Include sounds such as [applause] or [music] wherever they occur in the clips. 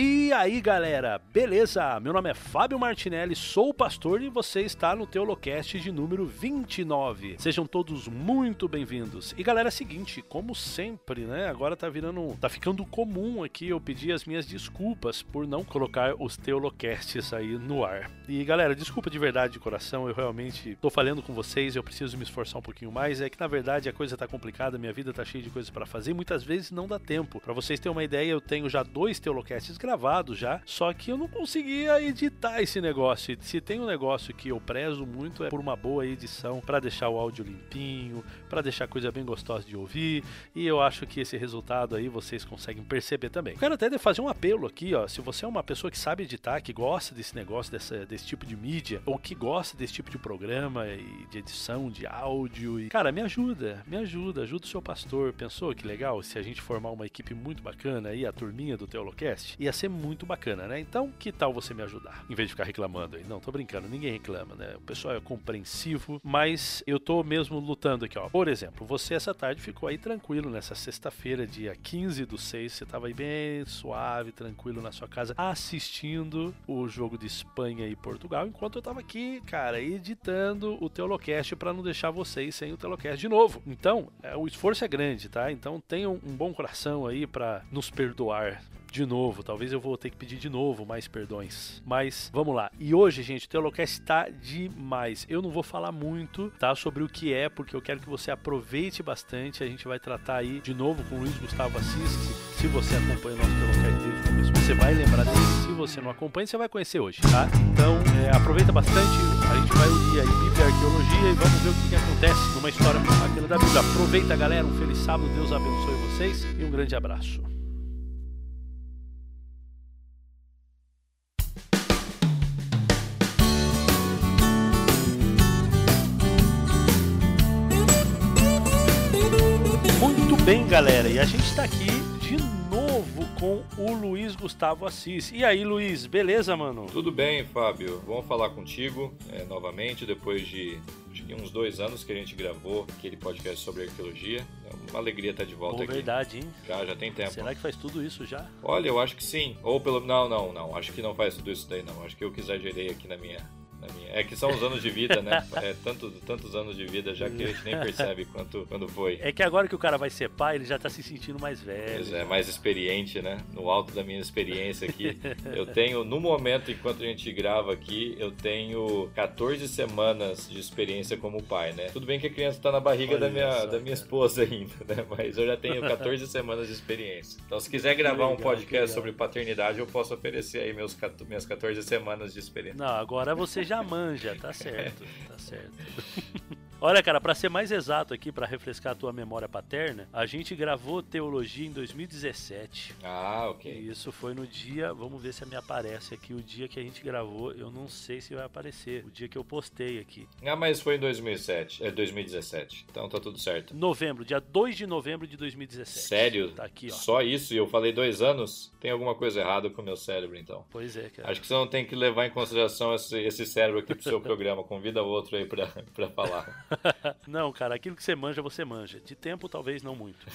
E aí galera, beleza? Meu nome é Fábio Martinelli, sou pastor e você está no Teolocast de número 29. Sejam todos muito bem-vindos. E galera, é o seguinte, como sempre, né? Agora tá virando, tá ficando comum aqui eu pedir as minhas desculpas por não colocar os Teolocasts aí no ar. E galera, desculpa de verdade de coração, eu realmente tô falando com vocês, eu preciso me esforçar um pouquinho mais. É que na verdade a coisa tá complicada, minha vida tá cheia de coisas para fazer e muitas vezes não dá tempo. Para vocês terem uma ideia, eu tenho já dois Teolocasts gravado já, só que eu não conseguia editar esse negócio. Se tem um negócio que eu prezo muito é por uma boa edição para deixar o áudio limpinho, para deixar a coisa bem gostosa de ouvir, e eu acho que esse resultado aí vocês conseguem perceber também. Quero até fazer um apelo aqui, ó, se você é uma pessoa que sabe editar, que gosta desse negócio, dessa, desse tipo de mídia, ou que gosta desse tipo de programa e de edição de áudio, e cara, me ajuda, me ajuda, ajuda o seu pastor. Pensou que legal se a gente formar uma equipe muito bacana aí, a turminha do Teolocast? Ia ser muito bacana, né? Então, que tal você me ajudar? Em vez de ficar reclamando aí. Não, tô brincando, ninguém reclama, né? O pessoal é compreensivo, mas eu tô mesmo lutando aqui, ó. Por exemplo, você essa tarde ficou aí tranquilo nessa sexta-feira, dia 15 do 6, você tava aí bem suave, tranquilo na sua casa, assistindo o jogo de Espanha e Portugal, enquanto eu tava aqui, cara, editando o Teolocast para não deixar vocês sem o Teolocast de novo. Então, é, o esforço é grande, tá? Então tenham um bom coração aí para nos perdoar de novo. Talvez eu vou ter que pedir de novo mais perdões. Mas vamos lá. E hoje, gente, o Teolocast está demais. Eu não vou falar muito, tá, sobre o que é, porque eu quero que você aproveite bastante. A gente vai tratar aí de novo com o Luiz Gustavo Assis. Se você acompanha o nosso Teolocast desde o começo, você vai lembrar dele. Se você não acompanha, você vai conhecer hoje, tá? Então, é, aproveita bastante. A gente vai unir aí Bíblia e arqueologia e vamos ver o que, que acontece numa história bacana da Bíblia. Aproveita, galera. Um feliz sábado. Deus abençoe vocês e um grande abraço. Bem, galera, e a gente está aqui de novo com o Luiz Gustavo Assis. E aí, Luiz, beleza, mano? Tudo bem, Fábio. Vamos falar contigo é, novamente depois de uns dois anos que a gente gravou aquele podcast sobre arqueologia. É uma alegria estar de volta Pô, aqui. verdade, hein? Já, já tem tempo. Será que faz tudo isso já? Olha, eu acho que sim. Ou pelo. Não, não, não. Acho que não faz tudo isso daí, não. Acho que eu que exagerei aqui na minha. É que são os anos de vida, né? [laughs] É tanto, tantos anos de vida já que a gente nem percebe quanto, quando foi. É que agora que o cara vai ser pai, ele já tá se sentindo mais velho. Pois é, mais experiente, né? No alto da minha experiência aqui. [laughs] Eu tenho, no momento enquanto a gente grava aqui, eu tenho 14 semanas de experiência como pai, né? Tudo bem que a criança tá na barriga Olha da minha, só, da minha esposa ainda, né? Mas eu já tenho 14 [laughs] semanas de experiência. Então, se quiser gravar um legal, que podcast sobre paternidade, eu posso oferecer aí meus, 14 minhas 14 semanas de experiência. Não, agora você já manja, tá certo, tá certo. [laughs] Olha, cara, pra ser mais exato aqui, pra refrescar a tua memória paterna, a gente gravou teologia em 2017. Ah, E ok. isso foi no dia, vamos ver se me aparece aqui, o dia que a gente gravou, eu não sei se vai aparecer, o dia que eu postei aqui. Ah, mas foi em 2007, é 2017. Então tá tudo certo. Novembro, dia 2 de novembro de 2017. Sério? Tá aqui, ó. Só isso? E eu falei dois anos? Tem alguma coisa errada com o meu cérebro, então. Pois é, cara. Acho que você não tem que levar em consideração esse, esse cérebro aqui pro seu [laughs] programa. Convida outro aí pra, pra falar. [laughs] Não, cara, aquilo que você manja, você manja. De tempo, talvez não muito.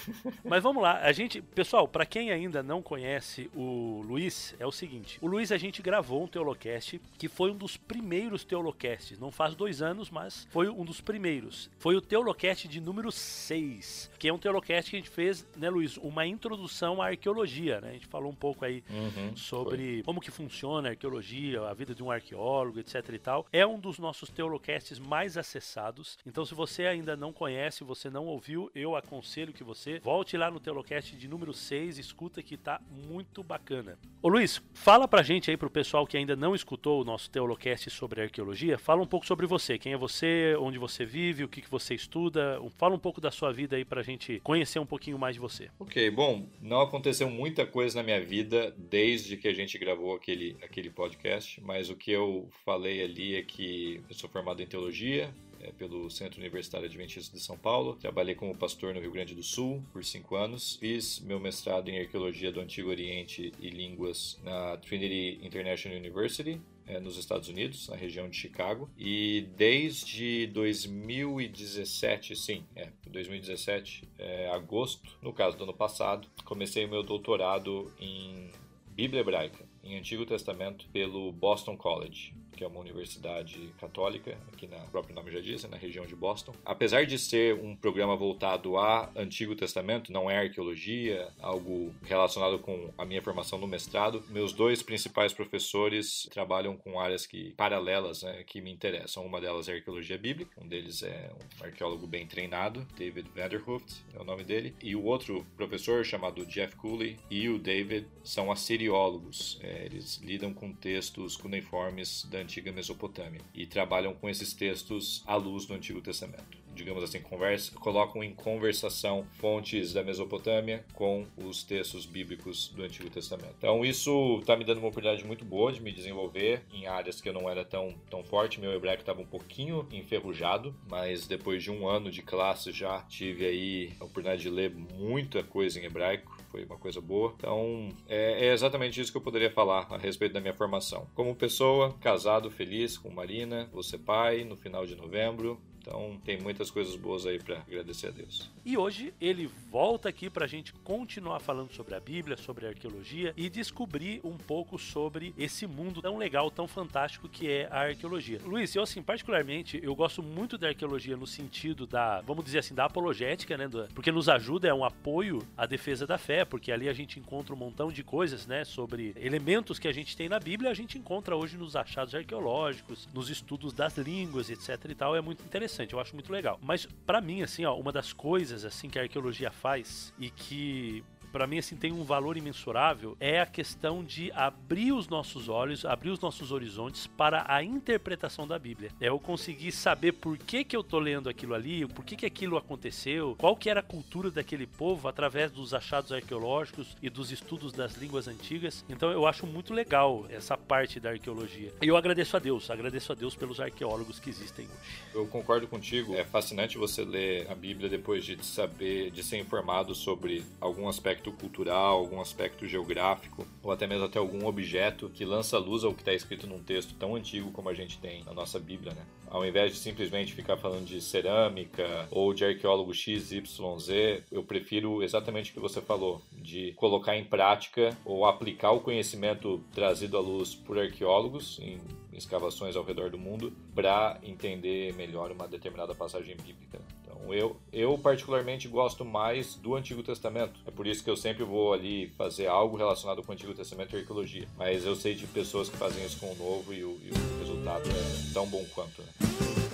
Mas vamos lá, a gente, pessoal, pra quem ainda não conhece o Luiz, é o seguinte: o Luiz a gente gravou um Teolocast que foi um dos primeiros Teolocasts. Não faz dois anos, mas foi um dos primeiros. Foi o Teolocast de número 6, que é um Teolocast que a gente fez, né, Luiz? Uma introdução à arqueologia, né? A gente falou um pouco aí Uhum, sobre como que funciona a arqueologia, a vida de um arqueólogo, etc e tal. É um dos nossos teolocasts mais acessados. Então, se você ainda não conhece, você não ouviu, eu aconselho que você volte lá no teolocast de número 6, escuta que tá muito bacana. Ô Luiz, fala pra gente aí pro pessoal que ainda não escutou o nosso teolocast sobre arqueologia, fala um pouco sobre você, quem é você, onde você vive, o que, que você estuda, fala um pouco da sua vida aí pra gente conhecer um pouquinho mais de você. Ok, bom, não aconteceu muita coisa na minha vida desde que a gente gravou aquele, aquele podcast, mas o que eu falei ali é que eu sou formado em teologia, pelo Centro Universitário Adventista de São Paulo. Trabalhei como pastor no Rio Grande do Sul por cinco anos. Fiz meu mestrado em Arqueologia do Antigo Oriente e Línguas na Trinity International University, é, nos Estados Unidos, na região de Chicago. E desde 2017, sim, é, 2017, é, agosto, no caso do ano passado, comecei o meu doutorado em Bíblia Hebraica em Antigo Testamento pelo Boston College que é uma universidade católica, aqui na próprio nome já diz, na região de Boston. Apesar de ser um programa voltado a Antigo Testamento, não é arqueologia, algo relacionado com a minha formação no mestrado, meus dois principais professores trabalham com áreas que paralelas né, que me interessam. Uma delas é arqueologia bíblica, um deles é um arqueólogo bem treinado, David Vanderhooft é o nome dele, e o outro professor chamado Jeff Cooley e o David são assiriólogos. É, eles lidam com textos cuneiformes da antiga Mesopotâmia e trabalham com esses textos à luz do Antigo Testamento. Digamos assim, conversa, colocam em conversação fontes da Mesopotâmia com os textos bíblicos do Antigo Testamento. Então, isso está me dando uma oportunidade muito boa de me desenvolver em áreas que eu não era tão, tão forte. Meu hebraico estava um pouquinho enferrujado, mas depois de um ano de classe já tive aí a oportunidade de ler muita coisa em hebraico foi uma coisa boa. Então, é, é, exatamente isso que eu poderia falar a respeito da minha formação. Como pessoa, casado, feliz com Marina, você pai, no final de novembro, então tem muitas coisas boas aí para agradecer a Deus. E hoje ele volta aqui para a gente continuar falando sobre a Bíblia, sobre a arqueologia e descobrir um pouco sobre esse mundo tão legal, tão fantástico que é a arqueologia. Luiz, eu assim, particularmente, eu gosto muito da arqueologia no sentido da, vamos dizer assim, da apologética, né? Porque nos ajuda, é um apoio à defesa da fé, porque ali a gente encontra um montão de coisas, né? Sobre elementos que a gente tem na Bíblia, a gente encontra hoje nos achados arqueológicos, nos estudos das línguas, etc e tal. É muito interessante interessante, eu acho muito legal. Mas para mim, assim, ó, uma das coisas assim que a arqueologia faz e que para mim assim tem um valor imensurável é a questão de abrir os nossos olhos, abrir os nossos horizontes para a interpretação da Bíblia. É eu conseguir saber por que que eu tô lendo aquilo ali, por que que aquilo aconteceu, qual que era a cultura daquele povo através dos achados arqueológicos e dos estudos das línguas antigas. Então eu acho muito legal essa parte da arqueologia. E eu agradeço a Deus, agradeço a Deus pelos arqueólogos que existem hoje. Eu concordo contigo. É fascinante você ler a Bíblia depois de saber, de ser informado sobre algum aspecto aspecto cultural, algum aspecto geográfico, ou até mesmo até algum objeto que lança luz ao que está escrito num texto tão antigo como a gente tem na nossa Bíblia, né? Ao invés de simplesmente ficar falando de cerâmica ou de arqueólogo XYZ, eu prefiro exatamente o que você falou, de colocar em prática ou aplicar o conhecimento trazido à luz por arqueólogos em escavações ao redor do mundo para entender melhor uma determinada passagem bíblica. Então, eu, eu particularmente gosto mais do Antigo Testamento. É por isso que eu sempre vou ali fazer algo relacionado com o Antigo Testamento e arqueologia. Mas eu sei de pessoas que fazem isso com o Novo e o, e o resultado é tão bom quanto. Né?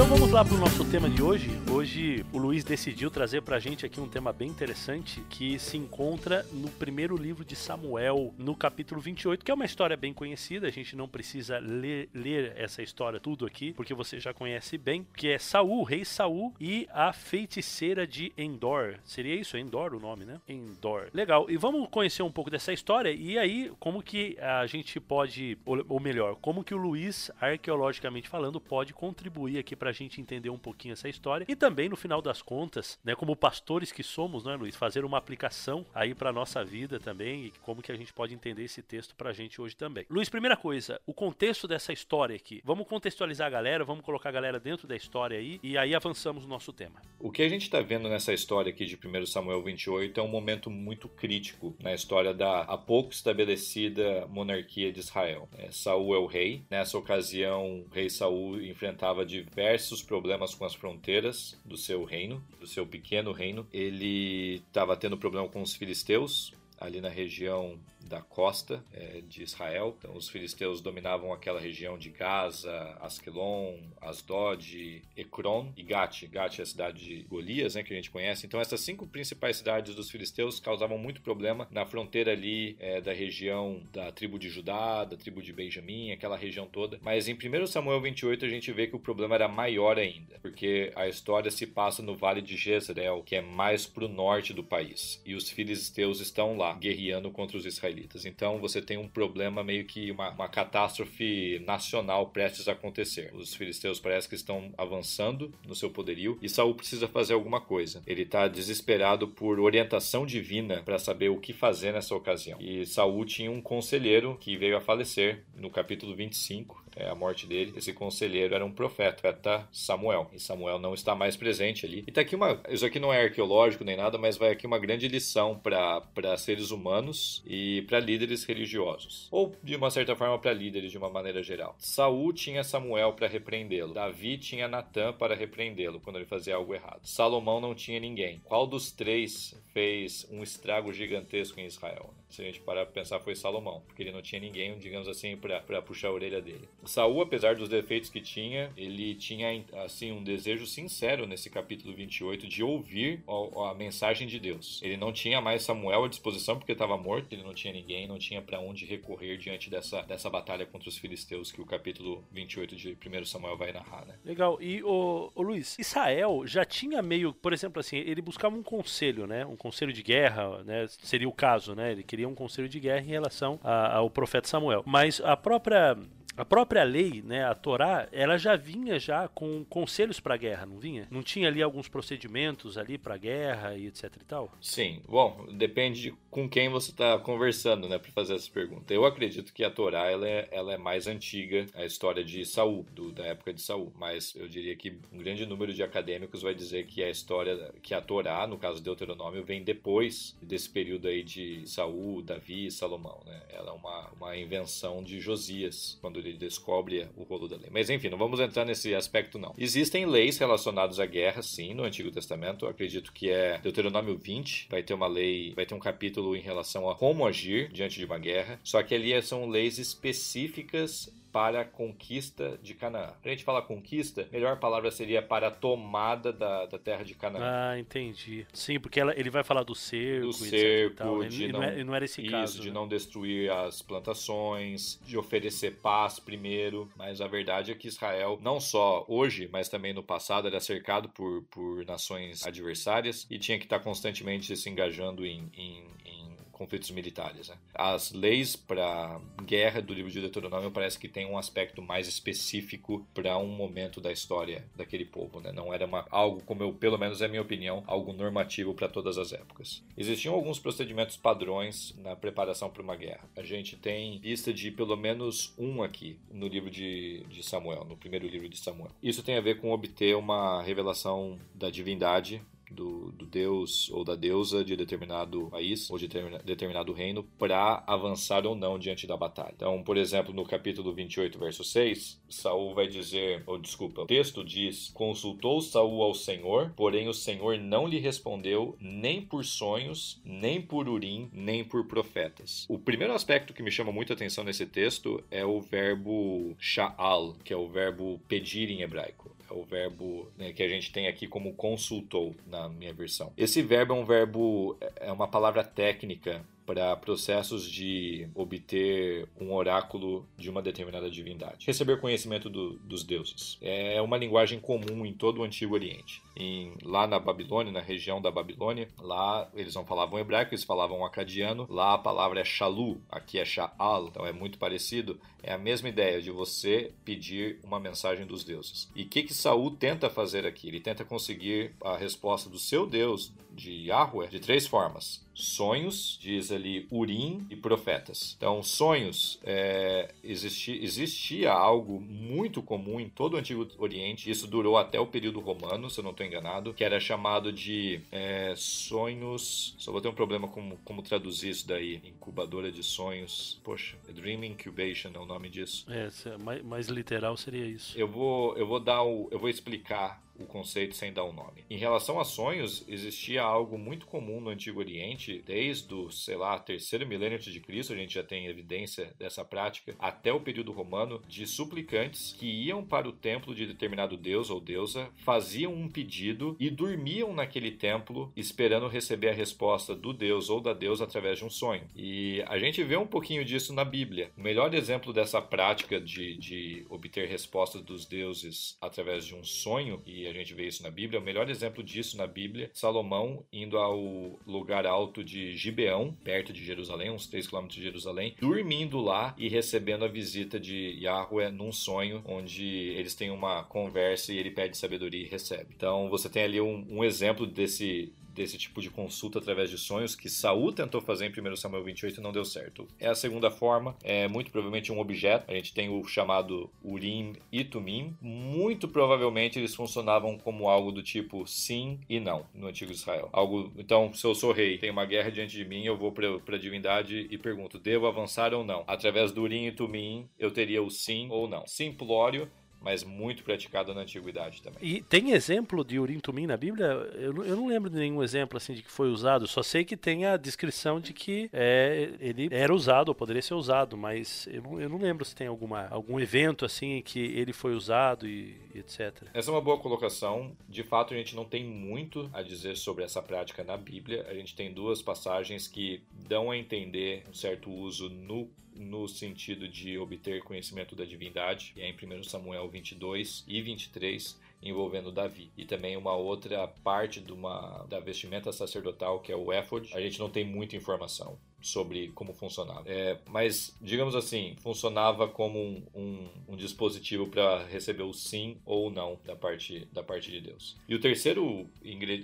Então vamos lá para o nosso tema de hoje. Hoje o Luiz decidiu trazer para a gente aqui um tema bem interessante que se encontra no primeiro livro de Samuel, no capítulo 28, que é uma história bem conhecida. A gente não precisa ler, ler essa história tudo aqui, porque você já conhece bem, que é Saul, rei Saul e a feiticeira de Endor. Seria isso, Endor o nome, né? Endor. Legal. E vamos conhecer um pouco dessa história e aí como que a gente pode, ou melhor, como que o Luiz, arqueologicamente falando, pode contribuir aqui para a gente entender um pouquinho essa história e também no final das contas, né, como pastores que somos, né, Luiz, fazer uma aplicação aí para nossa vida também e como que a gente pode entender esse texto para a gente hoje também. Luiz, primeira coisa, o contexto dessa história aqui. Vamos contextualizar a galera, vamos colocar a galera dentro da história aí e aí avançamos no nosso tema. O que a gente está vendo nessa história aqui de 1 Samuel 28 é um momento muito crítico na história da há pouco estabelecida monarquia de Israel. É, Saul é o rei. Nessa ocasião, o rei Saul enfrentava diversos diversos problemas com as fronteiras do seu reino, do seu pequeno reino. Ele estava tendo problema com os filisteus, ali na região da costa é, de Israel. Então, os filisteus dominavam aquela região de Gaza, Askelon, Asdod, Ekron e Gati. Gati é a cidade de Golias, né, que a gente conhece. Então, essas cinco principais cidades dos filisteus causavam muito problema na fronteira ali é, da região da tribo de Judá, da tribo de Benjamim, aquela região toda. Mas em 1 Samuel 28 a gente vê que o problema era maior ainda, porque a história se passa no Vale de Jezreel, que é mais para o norte do país. E os filisteus estão lá, guerreando contra os israelitas israelitas. Então você tem um problema meio que uma, uma catástrofe nacional prestes a acontecer. Os filisteus parece que estão avançando no seu poderio e Saul precisa fazer alguma coisa. Ele está desesperado por orientação divina para saber o que fazer nessa ocasião. E Saul tinha um conselheiro que veio a falecer no capítulo 25 é, a morte dele, esse conselheiro era um profeta, Samuel. E Samuel não está mais presente ali. E tá aqui uma. Isso aqui não é arqueológico nem nada, mas vai aqui uma grande lição para seres humanos e para líderes religiosos. Ou, de uma certa forma, para líderes de uma maneira geral. Saul tinha Samuel para repreendê-lo. Davi tinha Natã para repreendê-lo quando ele fazia algo errado. Salomão não tinha ninguém. Qual dos três fez um estrago gigantesco em Israel? se a gente parar para pensar, foi Salomão, porque ele não tinha ninguém, digamos assim, para puxar a orelha dele. Saul, apesar dos defeitos que tinha, ele tinha assim um desejo sincero nesse capítulo 28 de ouvir a, a mensagem de Deus. Ele não tinha mais Samuel à disposição porque estava morto, ele não tinha ninguém, não tinha para onde recorrer diante dessa, dessa batalha contra os filisteus que o capítulo 28 de 1 Samuel vai narrar, né? Legal. E o, o Luiz, Israel já tinha meio, por exemplo, assim, ele buscava um conselho, né? Um conselho de guerra, né? Seria o caso, né? Ele queria um conselho de guerra em relação a, ao profeta Samuel. Mas a própria a própria lei, né, a Torá, ela já vinha já com conselhos para guerra, não vinha? Não tinha ali alguns procedimentos ali para guerra e etc e tal? Sim. Bom, depende de com quem você está conversando, né, para fazer essa pergunta. Eu acredito que a Torá ela é, ela é mais antiga, a história de Saul, do, da época de Saul, mas eu diria que um grande número de acadêmicos vai dizer que a história, que a Torá, no caso de Deuteronômio, vem depois desse período aí de Saul, Davi e Salomão, né? Ela é uma, uma invenção de Josias, quando ele descobre o rolo da lei. Mas enfim, não vamos entrar nesse aspecto não. Existem leis relacionadas à guerra, sim, no Antigo Testamento. Eu acredito que é Deuteronômio 20, vai ter uma lei, vai ter um capítulo em relação a como agir diante de uma guerra. Só que ali são leis específicas para a conquista de Canaã. Para a gente falar conquista, a melhor palavra seria para a tomada da, da terra de Canaã. Ah, entendi. Sim, porque ela, ele vai falar do cerco, do cerco, de não, não, não, era esse isso, caso. de né? não destruir as plantações, de oferecer paz primeiro. Mas a verdade é que Israel, não só hoje, mas também no passado, era cercado por, por nações adversárias e tinha que estar constantemente se engajando em, em, em conflitos militares. Né? As leis para guerra do livro de Deuteronômio parece que tem um aspecto mais específico para um momento da história daquele povo. Né? Não era uma, algo, como eu, pelo menos é a minha opinião, algo normativo para todas as épocas. Existiam alguns procedimentos padrões na preparação para uma guerra. A gente tem lista de pelo menos um aqui no livro de, de Samuel, no primeiro livro de Samuel. Isso tem a ver com obter uma revelação da divindade do, do, deus ou da deusa de determinado país ou de determinado reino para avançar ou não diante da batalha. Então, por exemplo, no capítulo 28, verso 6, Saul vai dizer, ou desculpa, o texto diz: "Consultou Saul ao Senhor, porém o Senhor não lhe respondeu nem por sonhos, nem por urim, nem por profetas." O primeiro aspecto que me chama muita atenção nesse texto é o verbo sha'al, que é o verbo pedir em hebraico o verbo né, que a gente tem aqui como consultou na minha versão. Esse verbo é um verbo, é uma palavra técnica para processos de obter um oráculo de uma determinada divindade. Receber conhecimento do, dos deuses. É uma linguagem comum em todo o Antigo Oriente. Em, lá na Babilônia, na região da Babilônia, lá eles não falavam hebraico, eles falavam acadiano. Lá a palavra é shalu, aqui é sha'al, então é muito parecido. É a mesma ideia de você pedir uma mensagem dos deuses. E o que que Saul tenta fazer aqui? Ele tenta conseguir a resposta do seu Deus, de Yahweh, de três formas sonhos, diz ali Urim e profetas. Então, sonhos, é, existia, existia algo muito comum em todo o Antigo Oriente, isso durou até o período romano, se eu não estou enganado, que era chamado de é, sonhos. Só vou ter um problema com como traduzir isso daí. Incubadora de sonhos. Poxa, Dream Incubation é o nome disso. É, mais, mais literal seria isso. Eu vou, eu vou dar o, eu vou explicar o conceito sem dar o um nome. Em relação a sonhos, existia algo muito comum no Antigo Oriente, desde o, sei lá, terceiro milênio antes de Cristo, a gente já tem evidência dessa prática, até o período romano, de suplicantes que iam para o templo de determinado deus ou deusa, faziam um pedido e dormiam naquele templo esperando receber a resposta do deus ou da deusa através de um sonho. E a gente vê um pouquinho disso na Bíblia. O melhor exemplo dessa prática de, de obter respostas dos deuses através de um sonho, e a gente vê isso na Bíblia. O melhor exemplo disso na Bíblia, Salomão indo ao lugar alto de Gibeão, perto de Jerusalém, uns 3 km de Jerusalém, dormindo lá e recebendo a visita de Yahweh num sonho, onde eles têm uma conversa e ele pede sabedoria e recebe. Então você tem ali um, um exemplo desse desse tipo de consulta através de sonhos que Saul tentou fazer em 1 Samuel 28 e não deu certo. É a segunda forma, é muito provavelmente um objeto. A gente tem o chamado Urim e Tumim. Muito provavelmente eles funcionavam como algo do tipo sim e não no antigo Israel. Algo, então, se eu sou rei, tem uma guerra diante de mim, eu vou para a divindade e pergunto: devo avançar ou não? Através do Urim e Tumim, eu teria o sim ou não. Simplório mas muito praticado na antiguidade também. E tem exemplo de Urim Tumim na Bíblia? Eu não, eu não lembro de nenhum exemplo assim de que foi usado. Só sei que tem a descrição de que é, ele era usado ou poderia ser usado, mas eu não, eu não lembro se tem alguma, algum evento assim em que ele foi usado e, e etc. Essa é uma boa colocação. De fato, a gente não tem muito a dizer sobre essa prática na Bíblia. A gente tem duas passagens que dão a entender um certo uso no no sentido de obter conhecimento da divindade, e é em 1 Samuel 22 e 23, envolvendo Davi. E também uma outra parte de uma, da vestimenta sacerdotal, que é o éfode, a gente não tem muita informação sobre como funcionava. É, mas, digamos assim, funcionava como um, um, um dispositivo para receber o sim ou não da parte, da parte de Deus. E o terceiro,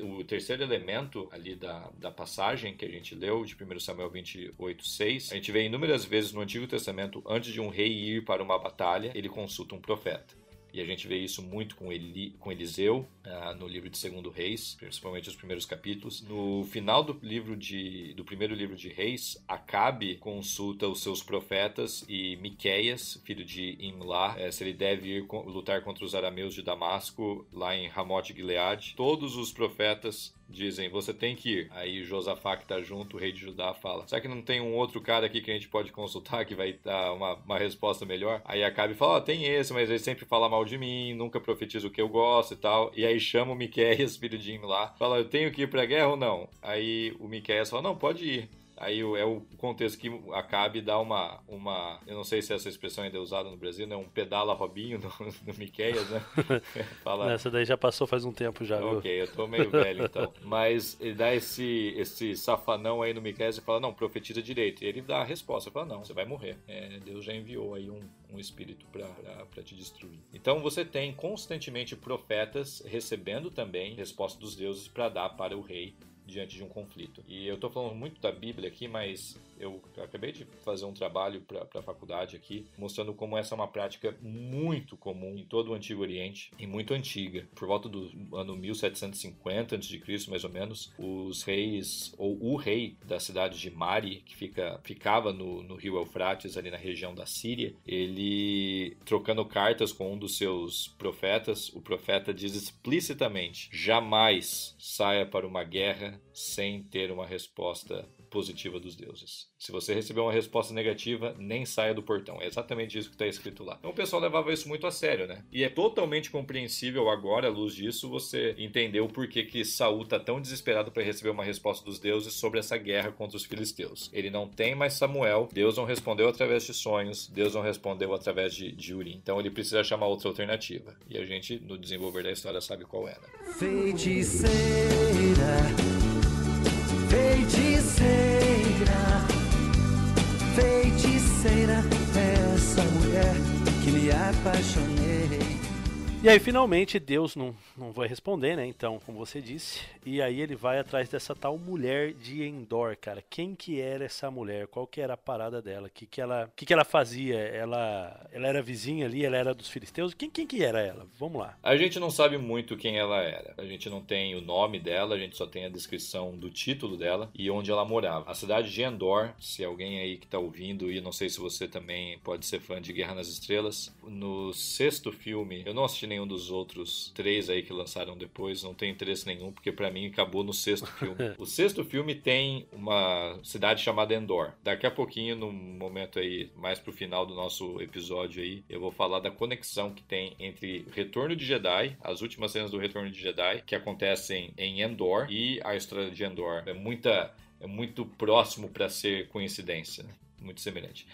o terceiro elemento ali da, da passagem que a gente leu, de 1 Samuel 28, 6, a gente vê inúmeras vezes no Antigo Testamento, antes de um rei ir para uma batalha, ele consulta um profeta. E a gente vê isso muito com, Eli, com Eliseu, uh, no livro de Segundo Reis, principalmente os primeiros capítulos. No final do livro de, do primeiro livro de Reis, Acabe consulta os seus profetas e Miqueias, filho de Imlá, eh, se ele deve ir lutar contra os arameus de Damasco, lá em Ramote Gilead. Todos os profetas dizem, você tem que ir. Aí Josafá, que está junto, o rei de Judá, fala: será que não tem um outro cara aqui que a gente pode consultar que vai dar uma, uma resposta melhor? Aí Acabe fala: oh, tem esse, mas ele sempre fala mal de mim, nunca profetiza o que eu gosto e tal. E aí chama o Miqueias, [laughs] filho de lá, fala: eu tenho que ir pra guerra ou não? Aí o Miqueias fala: não, pode ir. Aí é o contexto que acabe dá uma, uma. Eu não sei se essa expressão ainda é usada no Brasil, né? Um pedala Robinho no, no Miqueias, né? [laughs] [laughs] Fala... Essa daí já passou faz um tempo já. Ok, viu? eu tô meio velho então. [laughs] Mas ele dá esse, esse safanão aí no Miqueias e fala: não, profetiza direito. E ele dá a resposta: fala, não, você vai morrer. É, Deus já enviou aí um, um espírito para te destruir. Então você tem constantemente profetas recebendo também resposta dos deuses para dar para o rei diante de um conflito. E eu estou falando muito da Bíblia aqui, mas eu acabei de fazer um trabalho para a faculdade aqui, mostrando como essa é uma prática muito comum em todo o Antigo Oriente e muito antiga. Por volta do ano 1750 a.C., mais ou menos, os reis, ou o rei da cidade de Mari, que fica, ficava no, no rio Eufrates, ali na região da Síria, ele, trocando cartas com um dos seus profetas, o profeta diz explicitamente: jamais saia para uma guerra sem ter uma resposta positiva dos deuses. Se você receber uma resposta negativa, nem saia do portão. É exatamente isso que está escrito lá. Então o pessoal levava isso muito a sério, né? E é totalmente compreensível agora, à luz disso, você entender o porquê que Saul está tão desesperado para receber uma resposta dos deuses sobre essa guerra contra os filisteus. Ele não tem mais Samuel, Deus não respondeu através de sonhos, Deus não respondeu através de, de Urim. Então ele precisa chamar outra alternativa. E a gente, no desenvolver da história, sabe qual era. Feiticeira Feiticeira, feiticeira, é essa mulher que me apaixonei. E aí, finalmente, Deus não, não vai responder, né? Então, como você disse. E aí ele vai atrás dessa tal mulher de Endor, cara. Quem que era essa mulher? Qual que era a parada dela? O que, que, ela, que, que ela fazia? Ela, ela era vizinha ali? Ela era dos filisteus? Quem, quem que era ela? Vamos lá. A gente não sabe muito quem ela era. A gente não tem o nome dela, a gente só tem a descrição do título dela e onde ela morava. A cidade de Endor, se alguém aí que tá ouvindo, e não sei se você também pode ser fã de Guerra nas Estrelas, no sexto filme, eu não assisti nenhum dos outros três aí que lançaram depois, não tenho interesse nenhum, porque para mim acabou no sexto filme. [laughs] o sexto filme tem uma cidade chamada Endor. Daqui a pouquinho, no momento aí, mais pro final do nosso episódio aí, eu vou falar da conexão que tem entre Retorno de Jedi, as últimas cenas do Retorno de Jedi, que acontecem em Endor, e a história de Endor. É muita é muito próximo para ser coincidência, né? muito semelhante.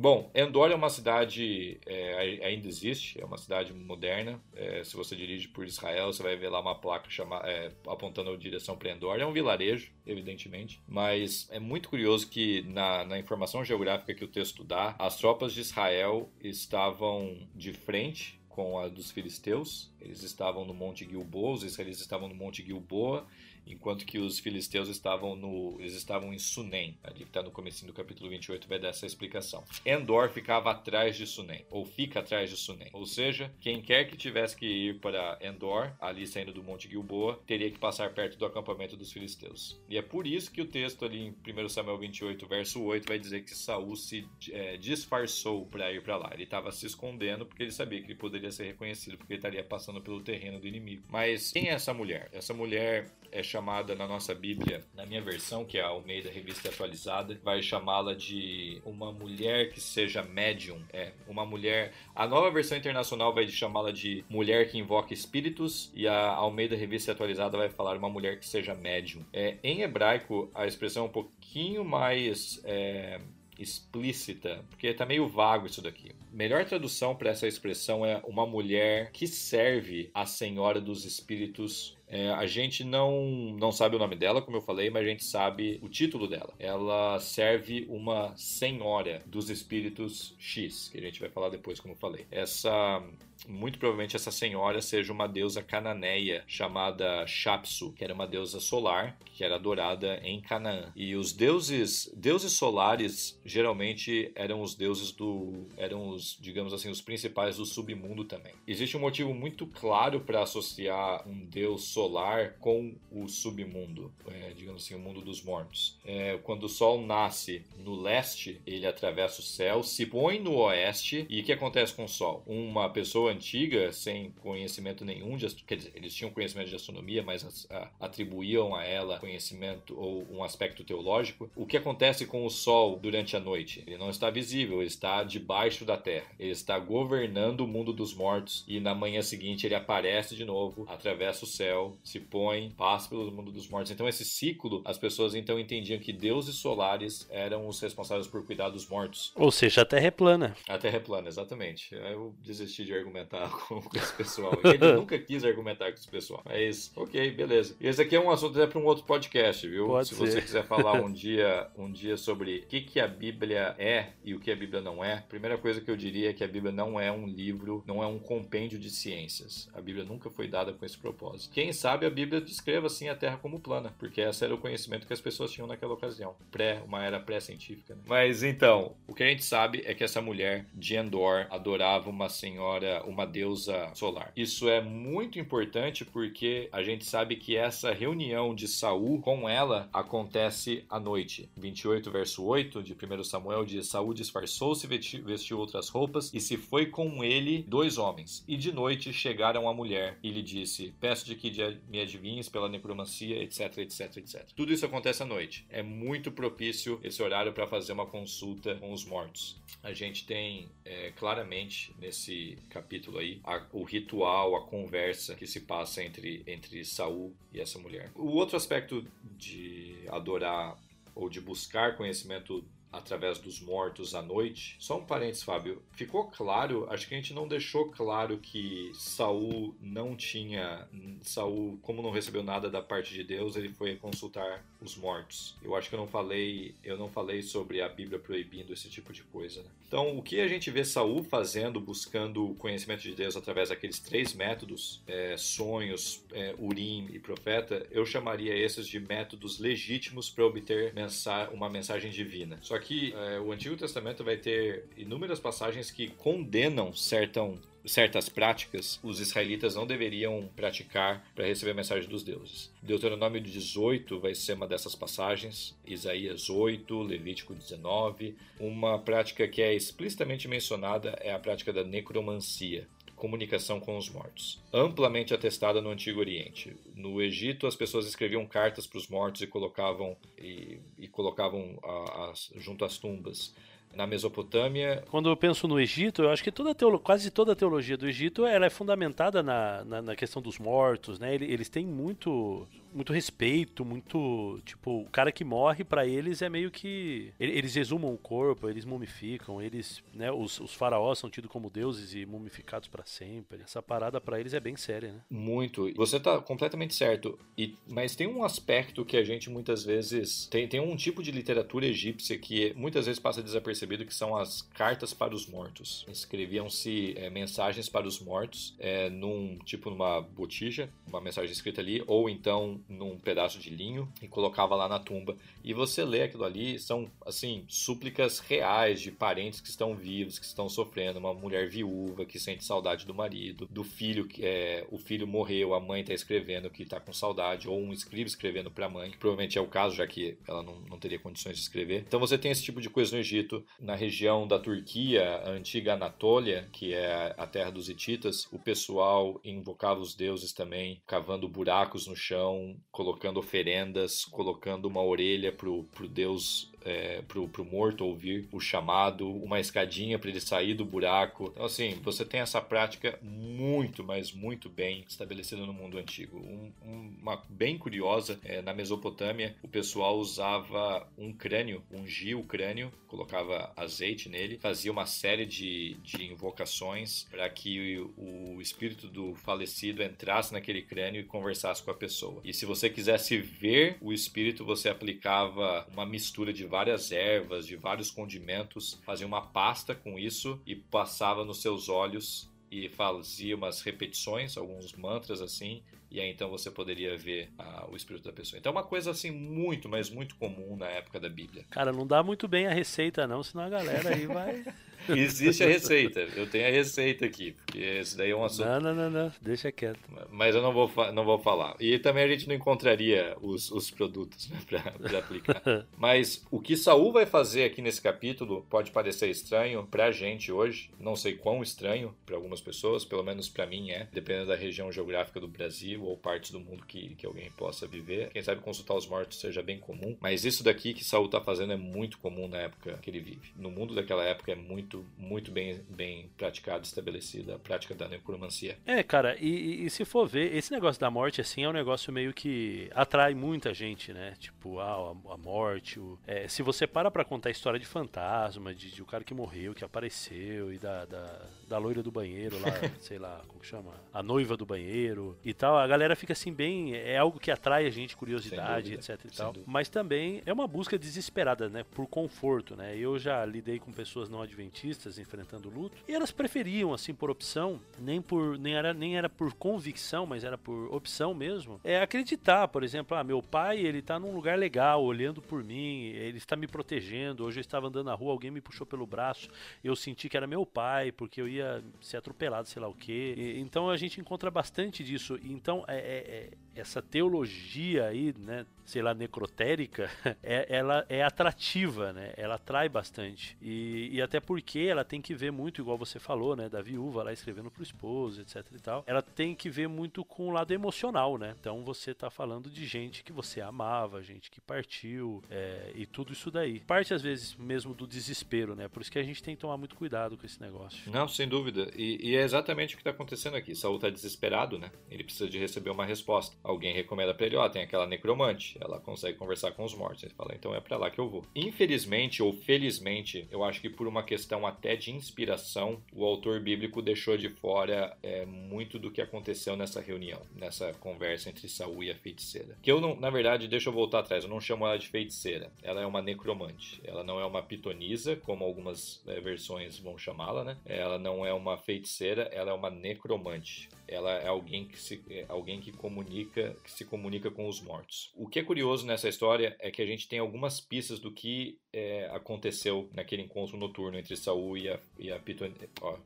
Bom, Endor é uma cidade, é, ainda existe, é uma cidade moderna. É, se você dirige por Israel, você vai ver lá uma placa chama, é, apontando a direção para Endor. É um vilarejo, evidentemente, mas é muito curioso que na, na, informação geográfica que o texto dá, as tropas de Israel estavam de frente com a dos filisteus. Eles estavam no Monte Gilboa, os israelitas estavam no Monte Gilboa enquanto que os filisteus estavam no eles estavam em Sunem. Ali está no começo do capítulo 28 vai dar essa explicação. Endor ficava atrás de Sunem, ou fica atrás de Sunem. Ou seja, quem quer que tivesse que ir para Endor, ali saindo do Monte Gilboa, teria que passar perto do acampamento dos filisteus. E é por isso que o texto ali em 1 Samuel 28, verso 8, vai dizer que Saul se é, disfarçou para ir para lá. Ele estava se escondendo porque ele sabia que ele poderia ser reconhecido porque ele estaria passando pelo terreno do inimigo. Mas quem é essa mulher? Essa mulher é chamada na nossa Bíblia, na minha versão, que é a Almeida Revista Atualizada, vai chamá-la de uma mulher que seja médium. É, uma mulher. A nova versão internacional vai chamá-la de mulher que invoca espíritos e a Almeida Revista Atualizada vai falar uma mulher que seja médium. É, em hebraico, a expressão é um pouquinho mais. É, explícita, porque tá meio vago isso daqui. Melhor tradução para essa expressão é uma mulher que serve a Senhora dos Espíritos é, a gente não, não sabe o nome dela, como eu falei, mas a gente sabe o título dela. Ela serve uma senhora dos espíritos X, que a gente vai falar depois, como eu falei. Essa muito provavelmente essa senhora seja uma deusa cananeia chamada Shapsu, que era uma deusa solar que era adorada em Canaã. E os deuses, deuses solares geralmente eram os deuses do eram os, digamos assim, os principais do submundo também. Existe um motivo muito claro para associar um deus solar com o submundo, é, digamos assim, o mundo dos mortos. É, quando o sol nasce no leste, ele atravessa o céu, se põe no oeste e o que acontece com o sol? Uma pessoa antiga, sem conhecimento nenhum, de, quer dizer, eles tinham conhecimento de astronomia, mas atribuíam a ela conhecimento ou um aspecto teológico. O que acontece com o Sol durante a noite? Ele não está visível, ele está debaixo da Terra. Ele está governando o mundo dos mortos e na manhã seguinte ele aparece de novo, atravessa o céu, se põe, passa pelo mundo dos mortos. Então esse ciclo, as pessoas então entendiam que deuses solares eram os responsáveis por cuidar dos mortos. Ou seja, a Terra é plana. A Terra é plana, exatamente. Eu desisti de argumentar argumentar [laughs] com, esse pessoal. Ele nunca quis argumentar com esse pessoal. Mas, ok, beleza. E esse aqui é um assunto até para um outro podcast, viu? Pode Se ser. você quiser falar [laughs] um dia, um dia sobre o que, que a Bíblia é e o que a Bíblia não é, a primeira coisa que eu diria é que a Bíblia não é um livro, não é um compêndio de ciências. A Bíblia nunca foi dada com esse propósito. Quem sabe a Bíblia descreva assim a Terra como plana, porque esse era o conhecimento que as pessoas tinham naquela ocasião. Pré, uma era pré-científica. Né? Mas então, o que a gente sabe é que essa mulher de Endor adorava uma senhora, uma deusa solar. Isso é muito importante porque a gente sabe que essa reunião de Saul com ela acontece à noite. 28 verso 8 de 1 Samuel diz: Saul disfarçou-se, vestiu outras roupas e se foi com ele dois homens. E de noite chegaram a mulher e lhe disse: Peço-te que me adivinhes pela necromancia, etc, etc, etc. Tudo isso acontece à noite. É muito propício esse horário para fazer uma consulta com os mortos. A gente tem é, claramente nesse capítulo capítulo aí, a, o ritual, a conversa que se passa entre, entre Saul e essa mulher. O outro aspecto de adorar ou de buscar conhecimento através dos mortos à noite. Só um parênteses, Fábio. Ficou claro, acho que a gente não deixou claro que Saul não tinha. Saul, como não recebeu nada da parte de Deus, ele foi consultar os mortos. Eu acho que eu não falei, eu não falei sobre a Bíblia proibindo esse tipo de coisa. Né? Então, o que a gente vê Saul fazendo, buscando o conhecimento de Deus através daqueles três métodos, é, sonhos, é, urim e profeta, eu chamaria esses de métodos legítimos para obter mensa uma mensagem divina. Só que é, o Antigo Testamento vai ter inúmeras passagens que condenam certão, certas práticas os israelitas não deveriam praticar para receber a mensagem dos deuses. Deuteronômio 18 vai ser uma dessas passagens, Isaías 8, Levítico 19. Uma prática que é explicitamente mencionada é a prática da necromancia comunicação com os mortos. Amplamente atestada no Antigo Oriente. No Egito, as pessoas escreviam cartas para os mortos e colocavam, e, e colocavam a, a, junto às tumbas na Mesopotâmia. Quando eu penso no Egito, eu acho que toda teolo... quase toda a teologia do Egito ela é fundamentada na, na, na questão dos mortos, né? Eles têm muito muito respeito, muito. Tipo, o cara que morre para eles é meio que. Eles exumam o corpo, eles mumificam, eles. né Os, os faraós são tidos como deuses e mumificados para sempre. Essa parada para eles é bem séria, né? Muito. Você tá completamente certo. E, mas tem um aspecto que a gente muitas vezes. Tem, tem um tipo de literatura egípcia que muitas vezes passa desapercebido, que são as cartas para os mortos. Escreviam-se é, mensagens para os mortos é, num tipo numa botija, uma mensagem escrita ali, ou então num pedaço de linho e colocava lá na tumba. E você lê aquilo ali, são assim, súplicas reais de parentes que estão vivos, que estão sofrendo, uma mulher viúva que sente saudade do marido, do filho que é, o filho morreu, a mãe está escrevendo que está com saudade, ou um escriba escrevendo para a mãe, que provavelmente é o caso, já que ela não, não teria condições de escrever. Então você tem esse tipo de coisa no Egito, na região da Turquia, a antiga Anatólia, que é a terra dos hititas, o pessoal invocava os deuses também, cavando buracos no chão, colocando oferendas, colocando uma orelha pro, pro deus é, pro, pro morto ouvir o chamado, uma escadinha para ele sair do buraco. Então, assim, você tem essa prática muito, mas muito bem estabelecida no mundo antigo. Um, uma bem curiosa, é, na Mesopotâmia, o pessoal usava um crânio, ungia o crânio, colocava azeite nele, fazia uma série de, de invocações para que o, o espírito do falecido entrasse naquele crânio e conversasse com a pessoa. E se você quisesse ver o espírito, você aplicava uma mistura de várias ervas, de vários condimentos, fazia uma pasta com isso e passava nos seus olhos e fazia umas repetições, alguns mantras assim, e aí então você poderia ver ah, o espírito da pessoa. Então é uma coisa assim muito, mas muito comum na época da Bíblia. Cara, não dá muito bem a receita não, senão a galera aí vai [laughs] Existe a receita. Eu tenho a receita aqui, porque esse daí é um assunto. Não, não, não, não. deixa quieto. Mas eu não vou, não vou falar. E também a gente não encontraria os, os produtos né, para aplicar. [laughs] Mas o que Saul vai fazer aqui nesse capítulo pode parecer estranho pra gente hoje. Não sei quão estranho para algumas pessoas, pelo menos para mim é, dependendo da região geográfica do Brasil ou partes do mundo que, que alguém possa viver. Quem sabe consultar os mortos seja bem comum. Mas isso daqui que Saul tá fazendo é muito comum na época que ele vive. No mundo daquela época é muito muito, muito bem, bem praticada, estabelecida a prática da necromancia. É, cara, e, e, se for ver, esse negócio da morte, assim, é um negócio meio que atrai muita gente, né? Tipo, ah, a, a morte. O, é, se você para pra contar a história de fantasma, de, de o cara que morreu, que apareceu, e da, da, da loira do banheiro lá, [laughs] sei lá, como que chama? A noiva do banheiro e tal, a galera fica assim bem. É algo que atrai a gente, curiosidade, etc e tal. Mas também é uma busca desesperada, né? Por conforto, né? Eu já lidei com pessoas não adventistas enfrentando luto. E elas preferiam, assim, por opção, nem por nem era, nem era por convicção, mas era por opção mesmo, é acreditar, por exemplo, ah, meu pai, ele tá num lugar legal, olhando por mim, ele está me protegendo. Hoje eu estava andando na rua, alguém me puxou pelo braço, eu senti que era meu pai, porque eu ia ser atropelado, sei lá o quê. E, então a gente encontra bastante disso. Então, é, é, é essa teologia aí, né, sei lá, necrotérica, [laughs] é, ela é atrativa, né? Ela atrai bastante. E, e até porque ela tem que ver muito, igual você falou, né? Da viúva lá escrevendo pro esposo, etc e tal. Ela tem que ver muito com o lado emocional, né? Então você tá falando de gente que você amava, gente que partiu, é, e tudo isso daí. Parte às vezes mesmo do desespero, né? Por isso que a gente tem que tomar muito cuidado com esse negócio. Não, sem dúvida. E, e é exatamente o que tá acontecendo aqui. Saul tá desesperado, né? Ele precisa de receber uma resposta. Alguém recomenda pra ele, ó, oh, tem aquela necromante ela consegue conversar com os mortos. Ele fala, então é para lá que eu vou. Infelizmente ou felizmente, eu acho que por uma questão até de inspiração, o autor bíblico deixou de fora é, muito do que aconteceu nessa reunião, nessa conversa entre Saul e a feiticeira. Que eu não, na verdade, deixa eu voltar atrás, eu não chamo ela de feiticeira. Ela é uma necromante. Ela não é uma pitonisa, como algumas é, versões vão chamá-la, né? Ela não é uma feiticeira, ela é uma necromante ela é alguém que se é alguém que comunica que se comunica com os mortos. O que é curioso nessa história é que a gente tem algumas pistas do que é, aconteceu naquele encontro noturno entre Saul e a, e a Piton... Ó,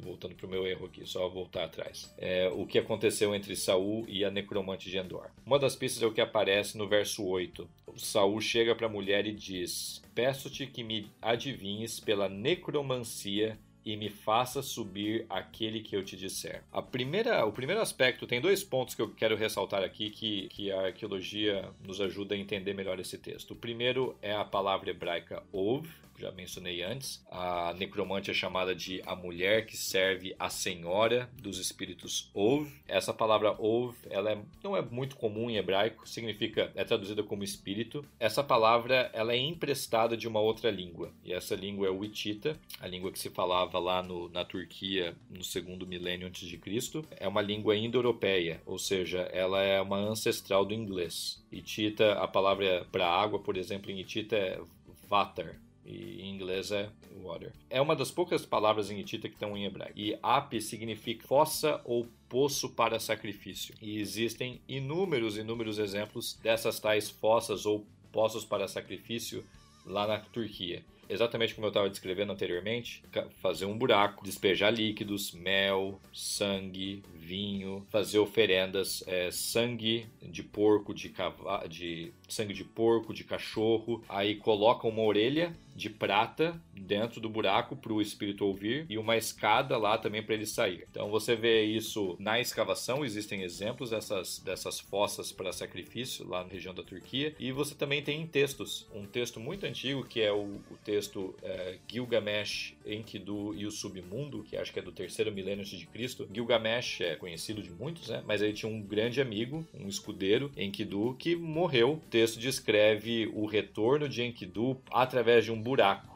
voltando para o meu erro aqui, só voltar atrás. É, o que aconteceu entre Saul e a necromante de Endor. Uma das pistas é o que aparece no verso 8. Saul chega para a mulher e diz: Peço-te que me adivinhes pela necromancia e me faça subir aquele que eu te disser. A primeira, o primeiro aspecto tem dois pontos que eu quero ressaltar aqui que, que a arqueologia nos ajuda a entender melhor esse texto. O primeiro é a palavra hebraica ov, já mencionei antes. A necromante é chamada de a mulher que serve a senhora dos espíritos Ov. Essa palavra Ov, ela é, não é muito comum em hebraico, significa, é traduzida como espírito. Essa palavra, ela é emprestada de uma outra língua, e essa língua é o Hitita, a língua que se falava lá no, na Turquia no segundo milênio antes de Cristo. É uma língua indo-europeia, ou seja, ela é uma ancestral do inglês. Hitita, a palavra para água, por exemplo, em Hitita é Vatar, e em inglês é water. É uma das poucas palavras em hitita que estão em hebraico. E ap significa fossa ou poço para sacrifício. E existem inúmeros, inúmeros exemplos dessas tais fossas ou poços para sacrifício lá na Turquia exatamente como eu estava descrevendo anteriormente, fazer um buraco, despejar líquidos, mel, sangue, vinho, fazer oferendas, é, sangue de porco, de, cavalo, de sangue de porco, de cachorro, aí coloca uma orelha de prata dentro do buraco para o espírito ouvir e uma escada lá também para ele sair. Então você vê isso na escavação, existem exemplos dessas, dessas fossas para sacrifício lá na região da Turquia e você também tem em textos. Um texto muito antigo que é o, o texto é, Gilgamesh, Enkidu e o Submundo, que acho que é do terceiro milênio antes de Cristo. Gilgamesh é conhecido de muitos, né? mas ele tinha um grande amigo, um escudeiro, Enkidu, que morreu. O texto descreve o retorno de Enkidu através de um buraco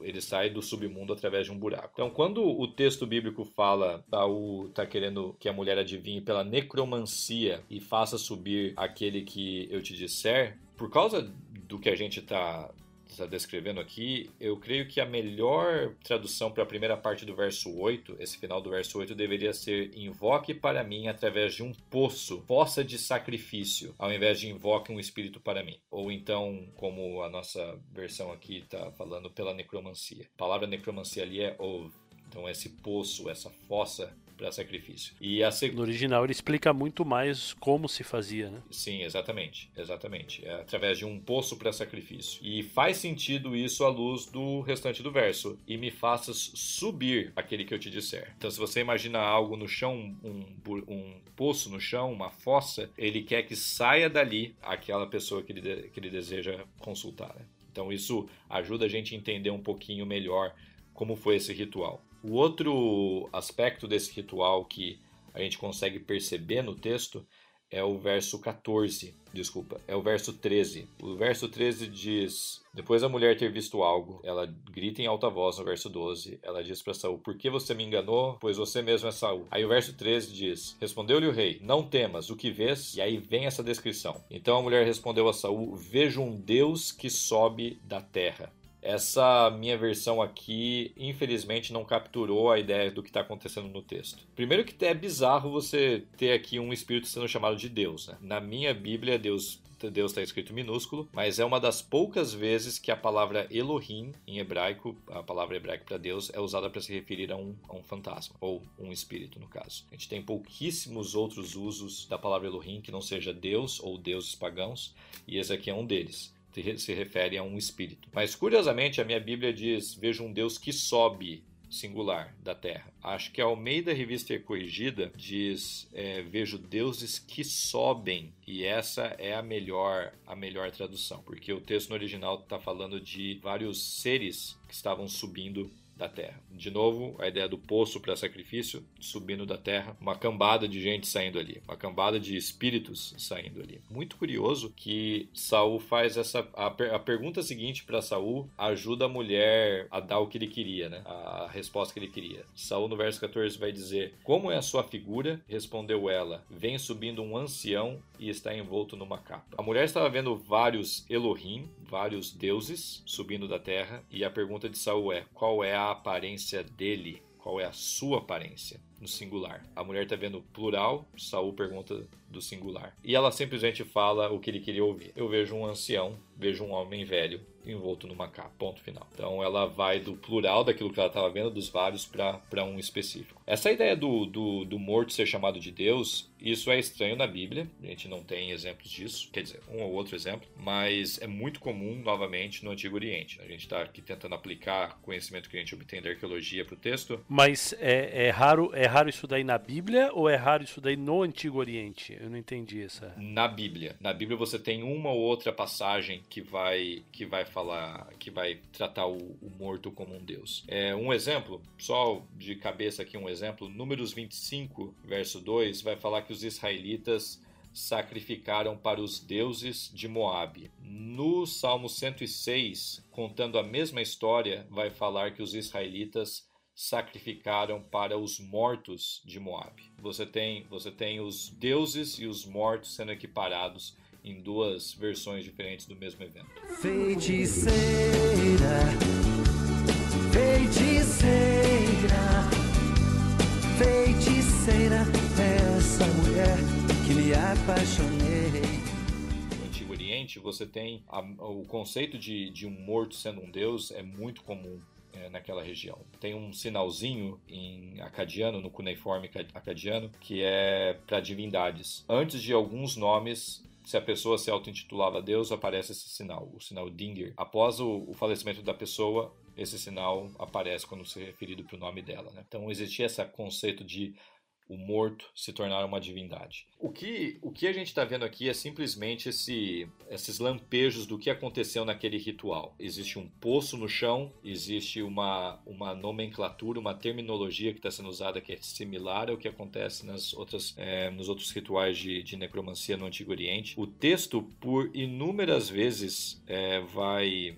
ele sai do submundo através de um buraco. Então, quando o texto bíblico fala, Saul está querendo que a mulher adivinhe pela necromancia e faça subir aquele que eu te disser, por causa do que a gente está está descrevendo aqui, eu creio que a melhor tradução para a primeira parte do verso 8, esse final do verso 8, deveria ser: Invoque para mim através de um poço, fossa de sacrifício, ao invés de invoque um espírito para mim. Ou então, como a nossa versão aqui está falando, pela necromancia. A palavra necromancia ali é Ov. Então, esse poço, essa fossa para sacrifício. E a seg... No original ele explica muito mais como se fazia, né? Sim, exatamente, exatamente. É através de um poço para sacrifício. E faz sentido isso à luz do restante do verso. E me faças subir aquele que eu te disser. Então, se você imagina algo no chão, um, um poço no chão, uma fossa, ele quer que saia dali aquela pessoa que ele, que ele deseja consultar. Né? Então, isso ajuda a gente a entender um pouquinho melhor como foi esse ritual. O outro aspecto desse ritual que a gente consegue perceber no texto é o verso 14, desculpa, é o verso 13. O verso 13 diz: Depois da mulher ter visto algo, ela grita em alta voz no verso 12. Ela diz para Saul: Por que você me enganou? Pois você mesmo é Saul. Aí o verso 13 diz: Respondeu-lhe o rei: Não temas, o que vês? E aí vem essa descrição. Então a mulher respondeu a Saul: Vejo um Deus que sobe da terra. Essa minha versão aqui, infelizmente, não capturou a ideia do que está acontecendo no texto. Primeiro que é bizarro você ter aqui um espírito sendo chamado de Deus. Né? Na minha Bíblia, Deus Deus está escrito minúsculo, mas é uma das poucas vezes que a palavra Elohim, em hebraico, a palavra hebraica para Deus, é usada para se referir a um, a um, fantasma, ou um espírito, no caso. A gente tem pouquíssimos outros usos da palavra Elohim que não seja Deus ou deuses pagãos, e esse aqui é um deles se refere a um espírito. Mas curiosamente, a minha Bíblia diz: Veja um Deus que sobe singular da terra. Acho que a Almeida Revista Corrigida diz é, vejo deuses que sobem e essa é a melhor a melhor tradução porque o texto no original está falando de vários seres que estavam subindo da terra. De novo, a ideia do poço para sacrifício subindo da terra, uma cambada de gente saindo ali, uma cambada de espíritos saindo ali. Muito curioso que Saul faz essa a, a pergunta seguinte para Saul ajuda a mulher a dar o que ele queria, né? A resposta que ele queria. Saul no verso 14 vai dizer: "Como é a sua figura?" Respondeu ela: "Vem subindo um ancião e está envolto numa capa." A mulher estava vendo vários Elohim, vários deuses subindo da terra, e a pergunta de Saul é: "Qual é a aparência dele, qual é a sua aparência no singular. A mulher está vendo plural, Saul pergunta do singular. E ela simplesmente fala o que ele queria ouvir. Eu vejo um ancião, vejo um homem velho envolto numa capa. Ponto final. Então ela vai do plural daquilo que ela estava vendo, dos vários, para um específico. Essa ideia do, do, do, morto ser chamado de Deus, isso é estranho na Bíblia. A gente não tem exemplos disso, quer dizer, um ou outro exemplo, mas é muito comum, novamente, no Antigo Oriente. A gente está aqui tentando aplicar conhecimento que a gente obtém da arqueologia para o texto. Mas é, é, raro, é raro isso daí na Bíblia ou é raro isso daí no Antigo Oriente? Eu não entendi essa. Na Bíblia. Na Bíblia você tem uma ou outra passagem que vai, que vai falar, que vai tratar o, o morto como um deus. É, um exemplo, só de cabeça aqui um exemplo, Números 25, verso 2, vai falar que os israelitas sacrificaram para os deuses de Moabe. No Salmo 106, contando a mesma história, vai falar que os israelitas sacrificaram para os mortos de Moabe. Você tem, você tem os deuses e os mortos sendo equiparados em duas versões diferentes do mesmo evento. Feiticeira, feiticeira, feiticeira, essa mulher que me apaixonei. No Antigo Oriente, você tem a, o conceito de, de um morto sendo um deus é muito comum é, naquela região. Tem um sinalzinho em acadiano, no cuneiforme acadiano, que é para divindades. Antes de alguns nomes se a pessoa se auto-intitulava Deus, aparece esse sinal, o sinal Dinger. Após o, falecimento da pessoa, esse sinal aparece quando se é referido para o nome dela. Né? Então existia esse conceito de o morto se tornar uma divindade. O que, o que a gente está vendo aqui é simplesmente esse, esses lampejos do que aconteceu naquele ritual. Existe um poço no chão, existe uma, uma nomenclatura, uma terminologia que está sendo usada que é similar ao que acontece nas outras, é, nos outros rituais de, de, necromancia no Antigo Oriente. O texto, por inúmeras vezes, é, vai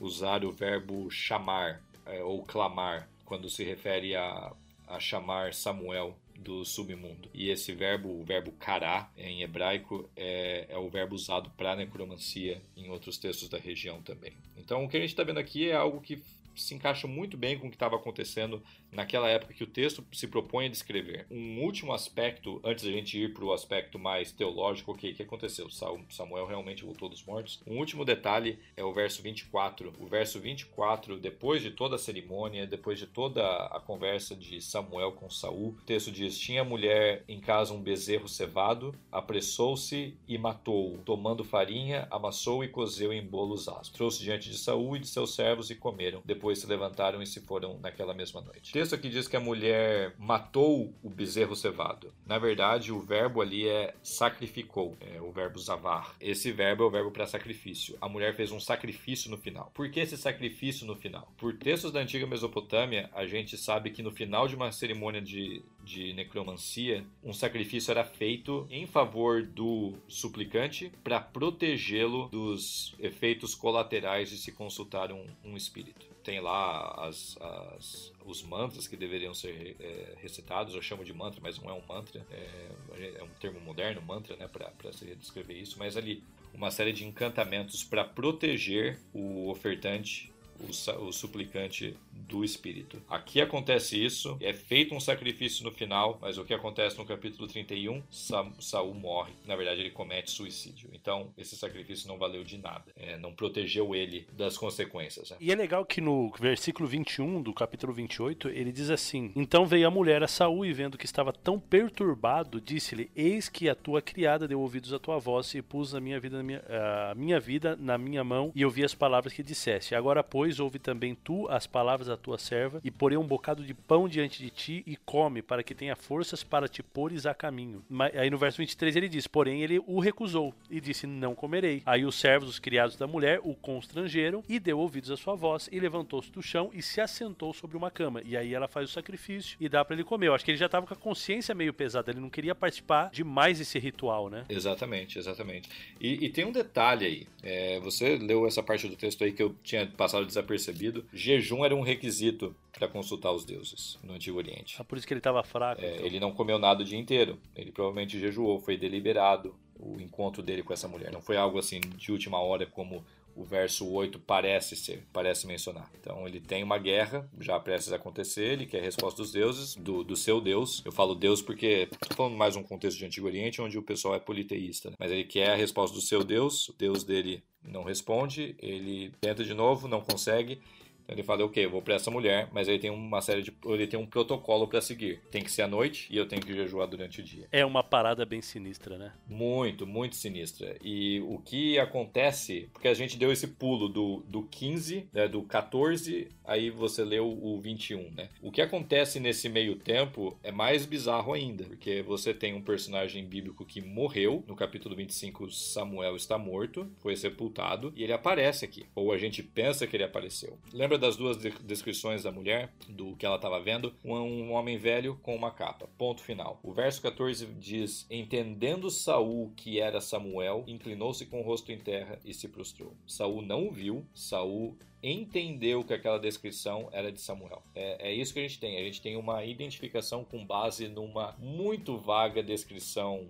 usar o verbo chamar é, ou clamar quando se refere a, a chamar Samuel do submundo. E esse verbo, o verbo kará, em hebraico, é, é o verbo usado para necromancia em outros textos da região também. Então, o que a gente está vendo aqui é algo que se encaixa muito bem com o que estava acontecendo naquela época que o texto se propõe a descrever. Um último aspecto, antes da gente ir para o aspecto mais teológico, o okay, que aconteceu? Samuel realmente voltou dos mortos. Um último detalhe é o verso 24. O verso 24, depois de toda a cerimônia, depois de toda a conversa de Samuel com Saul, o texto diz: Tinha mulher em casa um bezerro cevado, apressou-se e matou-o, tomando farinha, amassou e cozeu em bolos ásperos. Trouxe diante de Saul e de seus servos e comeram. Depois se levantaram e se foram naquela mesma noite texto aqui diz que a mulher matou o bezerro cevado. Na verdade, o verbo ali é sacrificou, é o verbo zavar. Esse verbo é o verbo para sacrifício. A mulher fez um sacrifício no final. Por que esse sacrifício no final? Por textos da antiga Mesopotâmia, a gente sabe que no final de uma cerimônia de, de necromancia, um sacrifício era feito em favor do suplicante para protegê-lo dos efeitos colaterais de se consultar um, um espírito tem lá as, as, os mantras que deveriam ser é, recitados, eu chamo de mantra, mas não é um mantra, é, é um termo moderno, mantra, né, para descrever isso, mas ali uma série de encantamentos para proteger o ofertante o, o suplicante do espírito. Aqui acontece isso, é feito um sacrifício no final, mas o que acontece no capítulo 31? Sa Saul morre. Na verdade, ele comete suicídio. Então, esse sacrifício não valeu de nada. É, não protegeu ele das consequências. Né? E é legal que no versículo 21 do capítulo 28, ele diz assim: Então veio a mulher a Saul e vendo que estava tão perturbado, disse-lhe: Eis que a tua criada deu ouvidos à tua voz e pus a minha vida na minha, a minha vida na minha mão e ouvi as palavras que disseste. Agora, pois, ouve também tu as palavras da tua serva, e porei um bocado de pão diante de ti, e come, para que tenha forças para te pôres a caminho. Mas, aí no verso 23 ele diz: Porém ele o recusou, e disse: Não comerei. Aí os servos, os criados da mulher, o constrangeram, e deu ouvidos à sua voz, e levantou-se do chão e se assentou sobre uma cama. E aí ela faz o sacrifício e dá para ele comer. Eu acho que ele já estava com a consciência meio pesada, ele não queria participar de mais esse ritual, né? Exatamente, exatamente. E, e tem um detalhe aí. É, você leu essa parte do texto aí que eu tinha passado desapercebido. Jejum era um requisito para consultar os deuses no Antigo Oriente. Ah, por isso que ele estava fraco. É, então. Ele não comeu nada o dia inteiro. Ele provavelmente jejuou, foi deliberado o encontro dele com essa mulher. Não foi algo assim de última hora como o verso 8 parece ser, parece mencionar. Então ele tem uma guerra já prestes a acontecer, ele quer a resposta dos deuses, do, do seu Deus. Eu falo Deus porque estou falando mais um contexto de Antigo Oriente onde o pessoal é politeísta, né? mas ele quer a resposta do seu Deus, o Deus dele não responde, ele tenta de novo, não consegue, ele fala, ok, eu vou para essa mulher, mas ele tem uma série de. Ele tem um protocolo para seguir. Tem que ser à noite e eu tenho que jejuar durante o dia. É uma parada bem sinistra, né? Muito, muito sinistra. E o que acontece, porque a gente deu esse pulo do, do 15, né, do 14, aí você leu o 21, né? O que acontece nesse meio tempo é mais bizarro ainda, porque você tem um personagem bíblico que morreu, no capítulo 25, Samuel está morto, foi sepultado, e ele aparece aqui. Ou a gente pensa que ele apareceu. Lembra das duas descrições da mulher, do que ela estava vendo, um homem velho com uma capa. Ponto final. O verso 14 diz: Entendendo Saul que era Samuel, inclinou-se com o rosto em terra e se prostrou. Saul não o viu, Saul entendeu que aquela descrição era de Samuel. É, é, isso que a gente tem. A gente tem uma identificação com base numa muito vaga descrição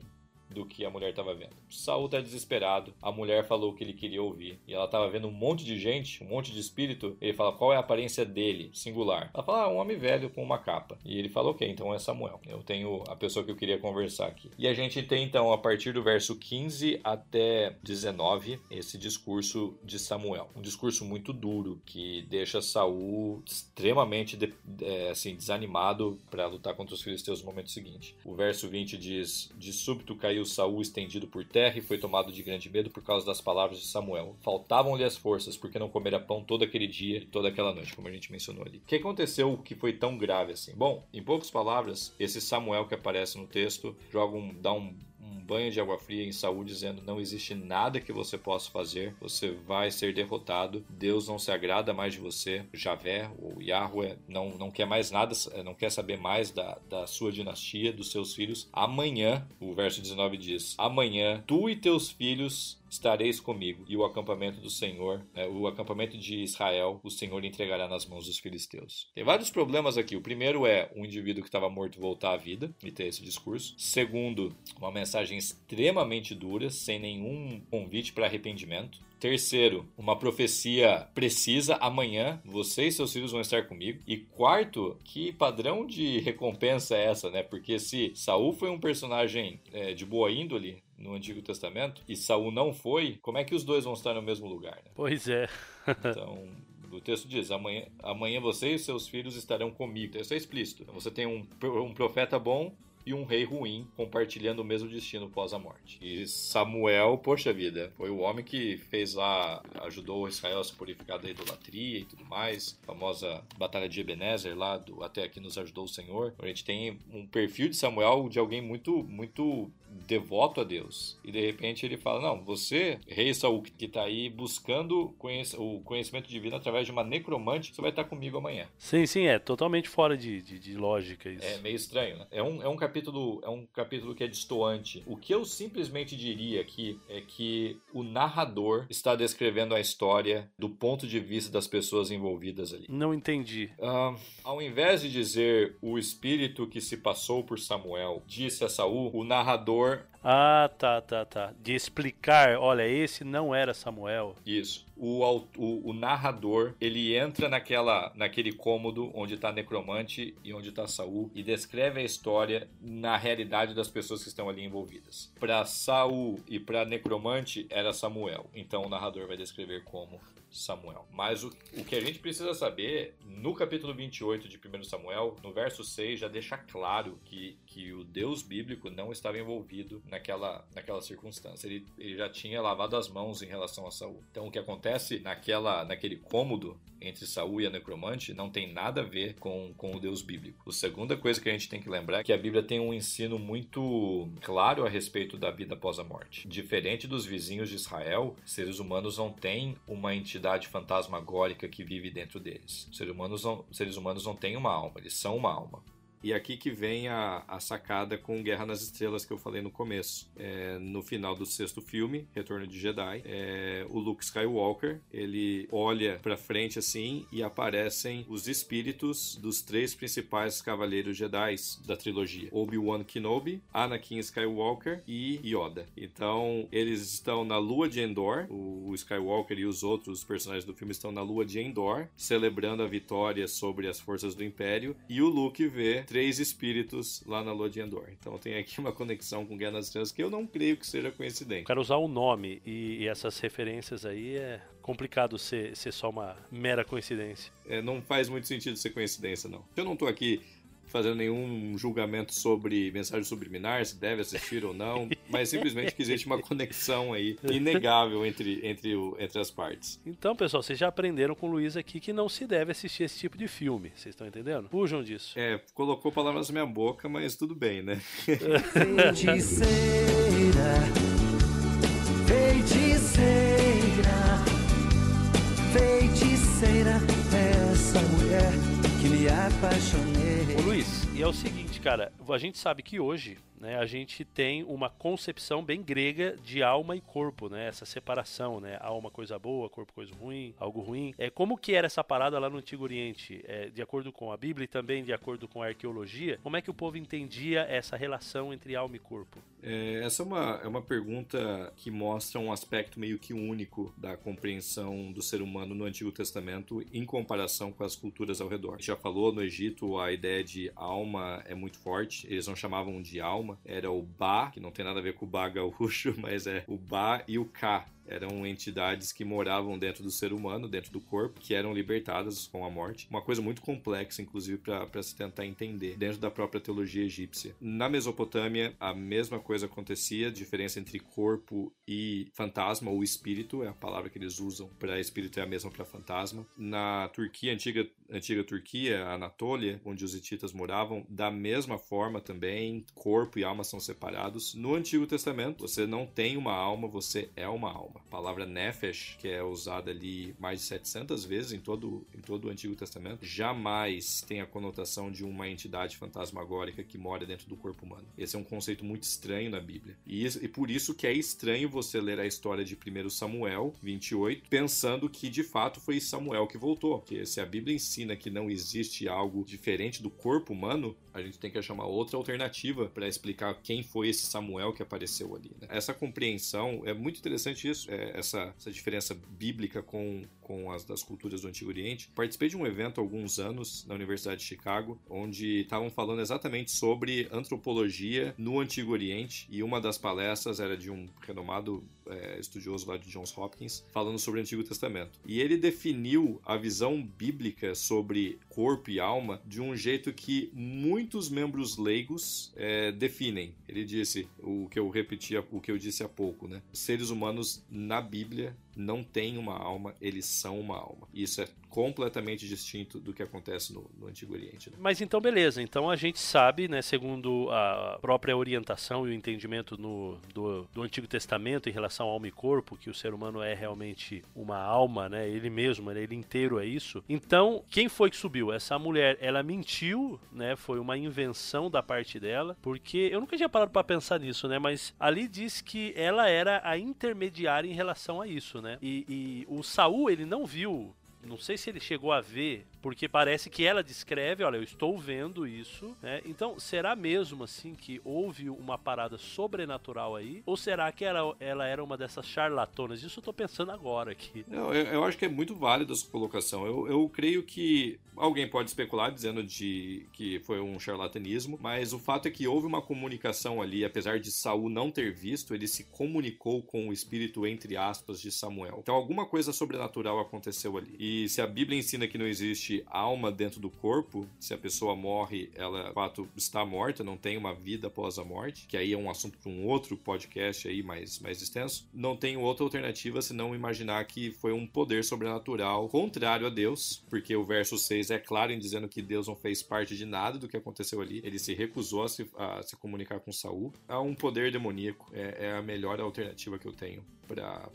do que a mulher estava vendo. Saul tá desesperado, a mulher falou o que ele queria ouvir, e ela estava vendo um monte de gente, um monte de espírito. Ele fala qual é a aparência dele, singular. Ela fala, ah, um homem velho com uma capa. E ele fala, ok, então é Samuel. Eu tenho a pessoa que eu queria conversar aqui. E a gente tem então, a partir do verso 15 até 19, esse discurso de Samuel. Um discurso muito duro que deixa Saul extremamente de, é, assim, desanimado para lutar contra os filisteus no momento seguinte. O verso 20 diz: De súbito caiu Saul estendido por terra e foi tomado de grande medo por causa das palavras de Samuel. Faltavam-lhe as forças porque não comera pão todo aquele dia e toda aquela noite, como a gente mencionou ali. O que aconteceu que foi tão grave assim? Bom, em poucas palavras, esse Samuel que aparece no texto joga um, dá um um banho de água fria em Saul, dizendo: Não existe nada que você possa fazer, você vai ser derrotado, Deus não se agrada mais de você, Javé ou Yahweh não, não quer mais nada, não quer saber mais da, da sua dinastia, dos seus filhos. Amanhã, o verso 19 diz: Amanhã tu e teus filhos estareis comigo, e o acampamento do Senhor, é, o acampamento de Israel, o Senhor entregará nas mãos dos filisteus. Tem vários problemas aqui. O primeiro é um indivíduo que estava morto voltar à vida e ter esse discurso. Segundo, uma mensagem extremamente dura, sem nenhum convite para arrependimento. Terceiro, uma profecia precisa. Amanhã você e seus filhos vão estar comigo. E quarto, que padrão de recompensa é essa, né? Porque se Saul foi um personagem é, de boa índole, no Antigo Testamento e Saul não foi, como é que os dois vão estar no mesmo lugar? Né? Pois é. [laughs] então, o texto diz: amanhã, amanhã você e seus filhos estarão comigo. Isso é explícito. Então, você tem um, um profeta bom e um rei ruim compartilhando o mesmo destino pós a morte. E Samuel, poxa vida, foi o homem que fez lá, ajudou Israel a se purificar da idolatria e tudo mais. A famosa Batalha de Ebenezer lá, do Até Aqui Nos Ajudou o Senhor. A gente tem um perfil de Samuel de alguém muito, muito devoto a Deus. E de repente ele fala: Não, você, rei Saul, que está aí buscando conhec o conhecimento divino através de uma necromante, você vai estar comigo amanhã. Sim, sim, é totalmente fora de, de, de lógica isso. É meio estranho, né? É um, é um capítulo é um capítulo que é distoante. O que eu simplesmente diria aqui é que o narrador está descrevendo a história do ponto de vista das pessoas envolvidas ali. Não entendi. Ao invés de dizer o espírito que se passou por Samuel disse a Saul, o narrador ah, tá, tá, tá. De explicar, olha, esse não era Samuel. Isso. O, o, o narrador, ele entra naquela, naquele cômodo onde está Necromante e onde está Saul e descreve a história na realidade das pessoas que estão ali envolvidas. Para Saul e para Necromante era Samuel. Então o narrador vai descrever como Samuel. Mas o, o que a gente precisa saber, no capítulo 28 de 1 Samuel, no verso 6, já deixa claro que, que o Deus bíblico não estava envolvido naquela, naquela circunstância. Ele, ele já tinha lavado as mãos em relação a Saul. Então o que acontece naquela, naquele cômodo entre Saul e a necromante não tem nada a ver com, com o Deus bíblico. A segunda coisa que a gente tem que lembrar é que a Bíblia tem um ensino muito claro a respeito da vida após a morte. Diferente dos vizinhos de Israel, seres humanos não têm uma entidade fantasmagórica que vive dentro deles. Seres humanos não, seres humanos não têm uma alma, eles são uma alma. E aqui que vem a, a sacada com Guerra nas Estrelas que eu falei no começo. É, no final do sexto filme, Retorno de Jedi, é, o Luke Skywalker ele olha para frente assim e aparecem os espíritos dos três principais cavaleiros Jedi da trilogia: Obi-Wan Kenobi, Anakin Skywalker e Yoda. Então eles estão na Lua de Endor. O, o Skywalker e os outros personagens do filme estão na Lua de Endor, celebrando a vitória sobre as forças do Império. E o Luke vê três espíritos lá na Lua de Endor. Então tem aqui uma conexão com Guerra nas Estrelas que eu não creio que seja coincidente. Quero usar o nome e, e, essas referências aí é complicado ser, ser só uma mera coincidência. É, não faz muito sentido ser coincidência, não. Eu não tô aqui fazendo nenhum julgamento sobre mensagem subliminar, se deve assistir ou não, mas simplesmente que existe uma [laughs] conexão aí inegável entre, entre, o, entre as partes. Então, pessoal, vocês já aprenderam com o Luiz aqui que não se deve assistir esse tipo de filme. Vocês estão entendendo? Fujam disso. É, colocou palavras na minha boca, mas tudo bem, né? Feiticeira, feiticeira, feiticeira, apaixonei. Ô Luiz, e é o seguinte, cara, a gente sabe que hoje né, a gente tem uma concepção bem grega de alma e corpo, né? Essa separação, né? Alma coisa boa, corpo coisa ruim, algo ruim. É como que era essa parada lá no Antigo Oriente, é, de acordo com a Bíblia e também de acordo com a arqueologia. Como é que o povo entendia essa relação entre alma e corpo? É, essa é uma, é uma pergunta que mostra um aspecto meio que único da compreensão do ser humano no Antigo Testamento em comparação com as culturas ao redor. Já falou no Egito a ideia de alma é muito forte, eles não chamavam de alma, era o Ba, que não tem nada a ver com o Ba gaúcho, [laughs] mas é o Ba e o Ka eram entidades que moravam dentro do ser humano, dentro do corpo, que eram libertadas com a morte. Uma coisa muito complexa, inclusive, para se tentar entender dentro da própria teologia egípcia. Na Mesopotâmia, a mesma coisa acontecia, a diferença entre corpo e fantasma ou espírito, é a palavra que eles usam para espírito é a mesma para fantasma. Na Turquia, antiga, antiga Turquia, Anatólia, onde os hititas moravam, da mesma forma também, corpo e alma são separados. No Antigo Testamento, você não tem uma alma, você é uma alma. Palavra nefesh, que é usada ali mais de 700 vezes em todo, em todo o Antigo Testamento, jamais tem a conotação de uma entidade fantasmagórica que mora dentro do corpo humano. Esse é um conceito muito estranho na Bíblia. E, e por isso que é estranho você ler a história de 1 Samuel 28 pensando que de fato foi Samuel que voltou. Porque se a Bíblia ensina que não existe algo diferente do corpo humano, a gente tem que achar uma outra alternativa para explicar quem foi esse Samuel que apareceu ali. Né? Essa compreensão é muito interessante isso, essa, essa diferença bíblica com, com as das culturas do Antigo Oriente. Participei de um evento há alguns anos na Universidade de Chicago, onde estavam falando exatamente sobre antropologia no Antigo Oriente, e uma das palestras era de um renomado é, estudioso lá de Johns Hopkins, falando sobre o Antigo Testamento. E ele definiu a visão bíblica sobre corpo e alma de um jeito que muitos membros leigos é, definem. Ele disse o que eu repetia, o que eu disse há pouco, né? Seres humanos na Bíblia não têm uma alma, eles são uma alma. Isso é completamente distinto do que acontece no, no Antigo Oriente. Né? Mas então, beleza. Então a gente sabe, né, segundo a própria orientação e o entendimento no, do, do Antigo Testamento em relação ao alma e corpo, que o ser humano é realmente uma alma, né? Ele mesmo, né, ele inteiro é isso. Então, quem foi que subiu? Essa mulher, ela mentiu, né? Foi uma invenção da parte dela, porque eu nunca tinha parado para pensar nisso, né? Mas ali diz que ela era a intermediária em relação a isso, né? E, e o Saul, ele não viu não sei se ele chegou a ver, porque parece que ela descreve, olha, eu estou vendo isso, né? Então, será mesmo assim que houve uma parada sobrenatural aí? Ou será que ela, ela era uma dessas charlatonas? Isso eu tô pensando agora aqui. Eu, eu acho que é muito válido essa colocação. Eu, eu creio que alguém pode especular dizendo de que foi um charlatanismo, mas o fato é que houve uma comunicação ali, apesar de Saul não ter visto, ele se comunicou com o espírito entre aspas de Samuel. Então alguma coisa sobrenatural aconteceu ali. E se a Bíblia ensina que não existe alma dentro do corpo, se a pessoa morre, ela de fato está morta, não tem uma vida após a morte, que aí é um assunto para um outro podcast aí mais, mais extenso, não tem outra alternativa senão imaginar que foi um poder sobrenatural contrário a Deus, porque o verso 6 é claro em dizendo que Deus não fez parte de nada do que aconteceu ali, ele se recusou a se, a se comunicar com Saul. Há um poder demoníaco, é, é a melhor alternativa que eu tenho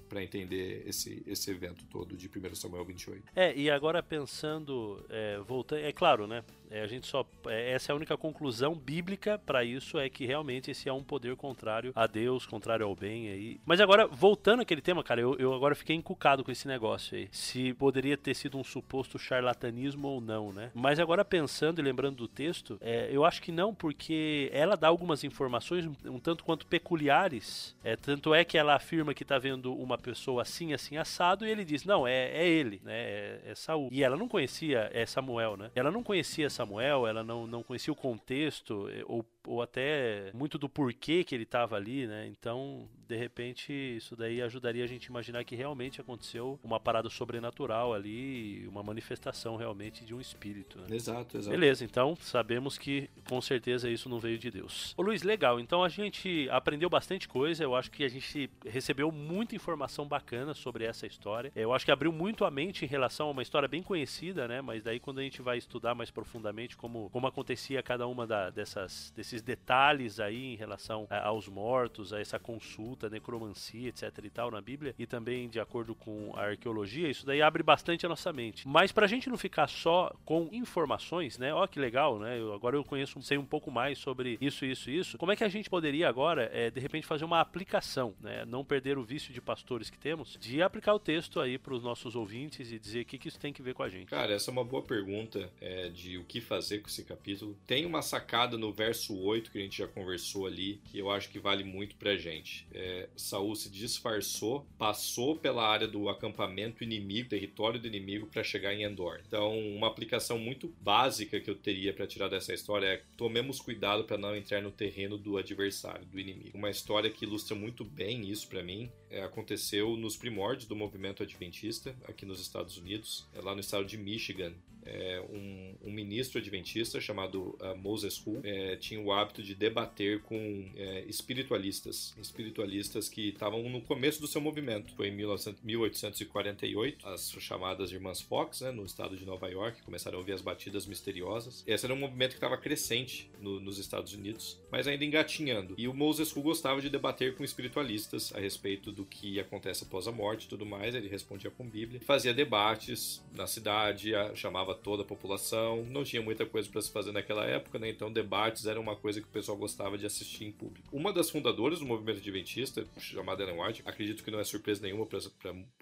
para entender esse, esse evento todo de 1 Samuel 28. É, e agora pensando, é, voltando, é claro, né? É, a gente só é, essa é a única conclusão bíblica para isso é que realmente esse é um poder contrário a Deus, contrário ao bem aí. Mas agora voltando àquele tema, cara, eu, eu agora fiquei encucado com esse negócio aí. Se poderia ter sido um suposto charlatanismo ou não, né? Mas agora pensando e lembrando do texto, é, eu acho que não, porque ela dá algumas informações um tanto quanto peculiares. É, tanto é que ela afirma que tá vendo uma pessoa assim, assim, assado, e ele diz, não, é, é ele, né? É, é Saul. E ela não conhecia, é Samuel, né? Ela não conhecia Samuel, ela não, não conhecia o contexto, eh, ou ou até muito do porquê que ele estava ali, né? Então, de repente, isso daí ajudaria a gente a imaginar que realmente aconteceu uma parada sobrenatural ali, uma manifestação realmente de um espírito. Né? Exato, exato. Beleza, então sabemos que com certeza isso não veio de Deus. Ô Luiz, legal. Então a gente aprendeu bastante coisa. Eu acho que a gente recebeu muita informação bacana sobre essa história. Eu acho que abriu muito a mente em relação a uma história bem conhecida, né? Mas daí quando a gente vai estudar mais profundamente como, como acontecia cada uma da, dessas desses esses detalhes aí em relação a, aos mortos, a essa consulta, necromancia, etc e tal na Bíblia, e também de acordo com a arqueologia, isso daí abre bastante a nossa mente. Mas pra gente não ficar só com informações, né? Ó, que legal, né? Eu, agora eu conheço, sei um pouco mais sobre isso, isso, isso. Como é que a gente poderia agora, é, de repente, fazer uma aplicação, né? Não perder o vício de pastores que temos, de aplicar o texto aí para os nossos ouvintes e dizer o que, que isso tem que ver com a gente. Cara, essa é uma boa pergunta é, de o que fazer com esse capítulo. Tem uma sacada no verso 8 que a gente já conversou ali, que eu acho que vale muito pra gente. É, Saul se disfarçou, passou pela área do acampamento inimigo, território do inimigo, para chegar em Endor. Então, uma aplicação muito básica que eu teria para tirar dessa história é tomemos cuidado para não entrar no terreno do adversário, do inimigo. Uma história que ilustra muito bem isso para mim é, aconteceu nos primórdios do movimento adventista aqui nos Estados Unidos, é, lá no estado de Michigan. É, um, um, ministro adventista chamado uh, Moses Hu é, tinha o hábito de debater com é, espiritualistas, espiritualistas que estavam no começo do seu movimento. Foi em 1900, 1848, as chamadas Irmãs Fox, né, no estado de Nova York, começaram a ouvir as batidas misteriosas. Esse era um movimento que estava crescente no, nos Estados Unidos, mas ainda engatinhando. E o Moses Hu gostava de debater com espiritualistas a respeito do que acontece após a morte e tudo mais. Ele respondia com Bíblia, fazia debates na cidade, chamava toda a população. Não tinha muita coisa para se fazer naquela época, né? Então debates era uma coisa que o pessoal gostava de assistir em público. Uma das fundadoras do movimento adventista, chamada Ellen White, acredito que não é surpresa nenhuma para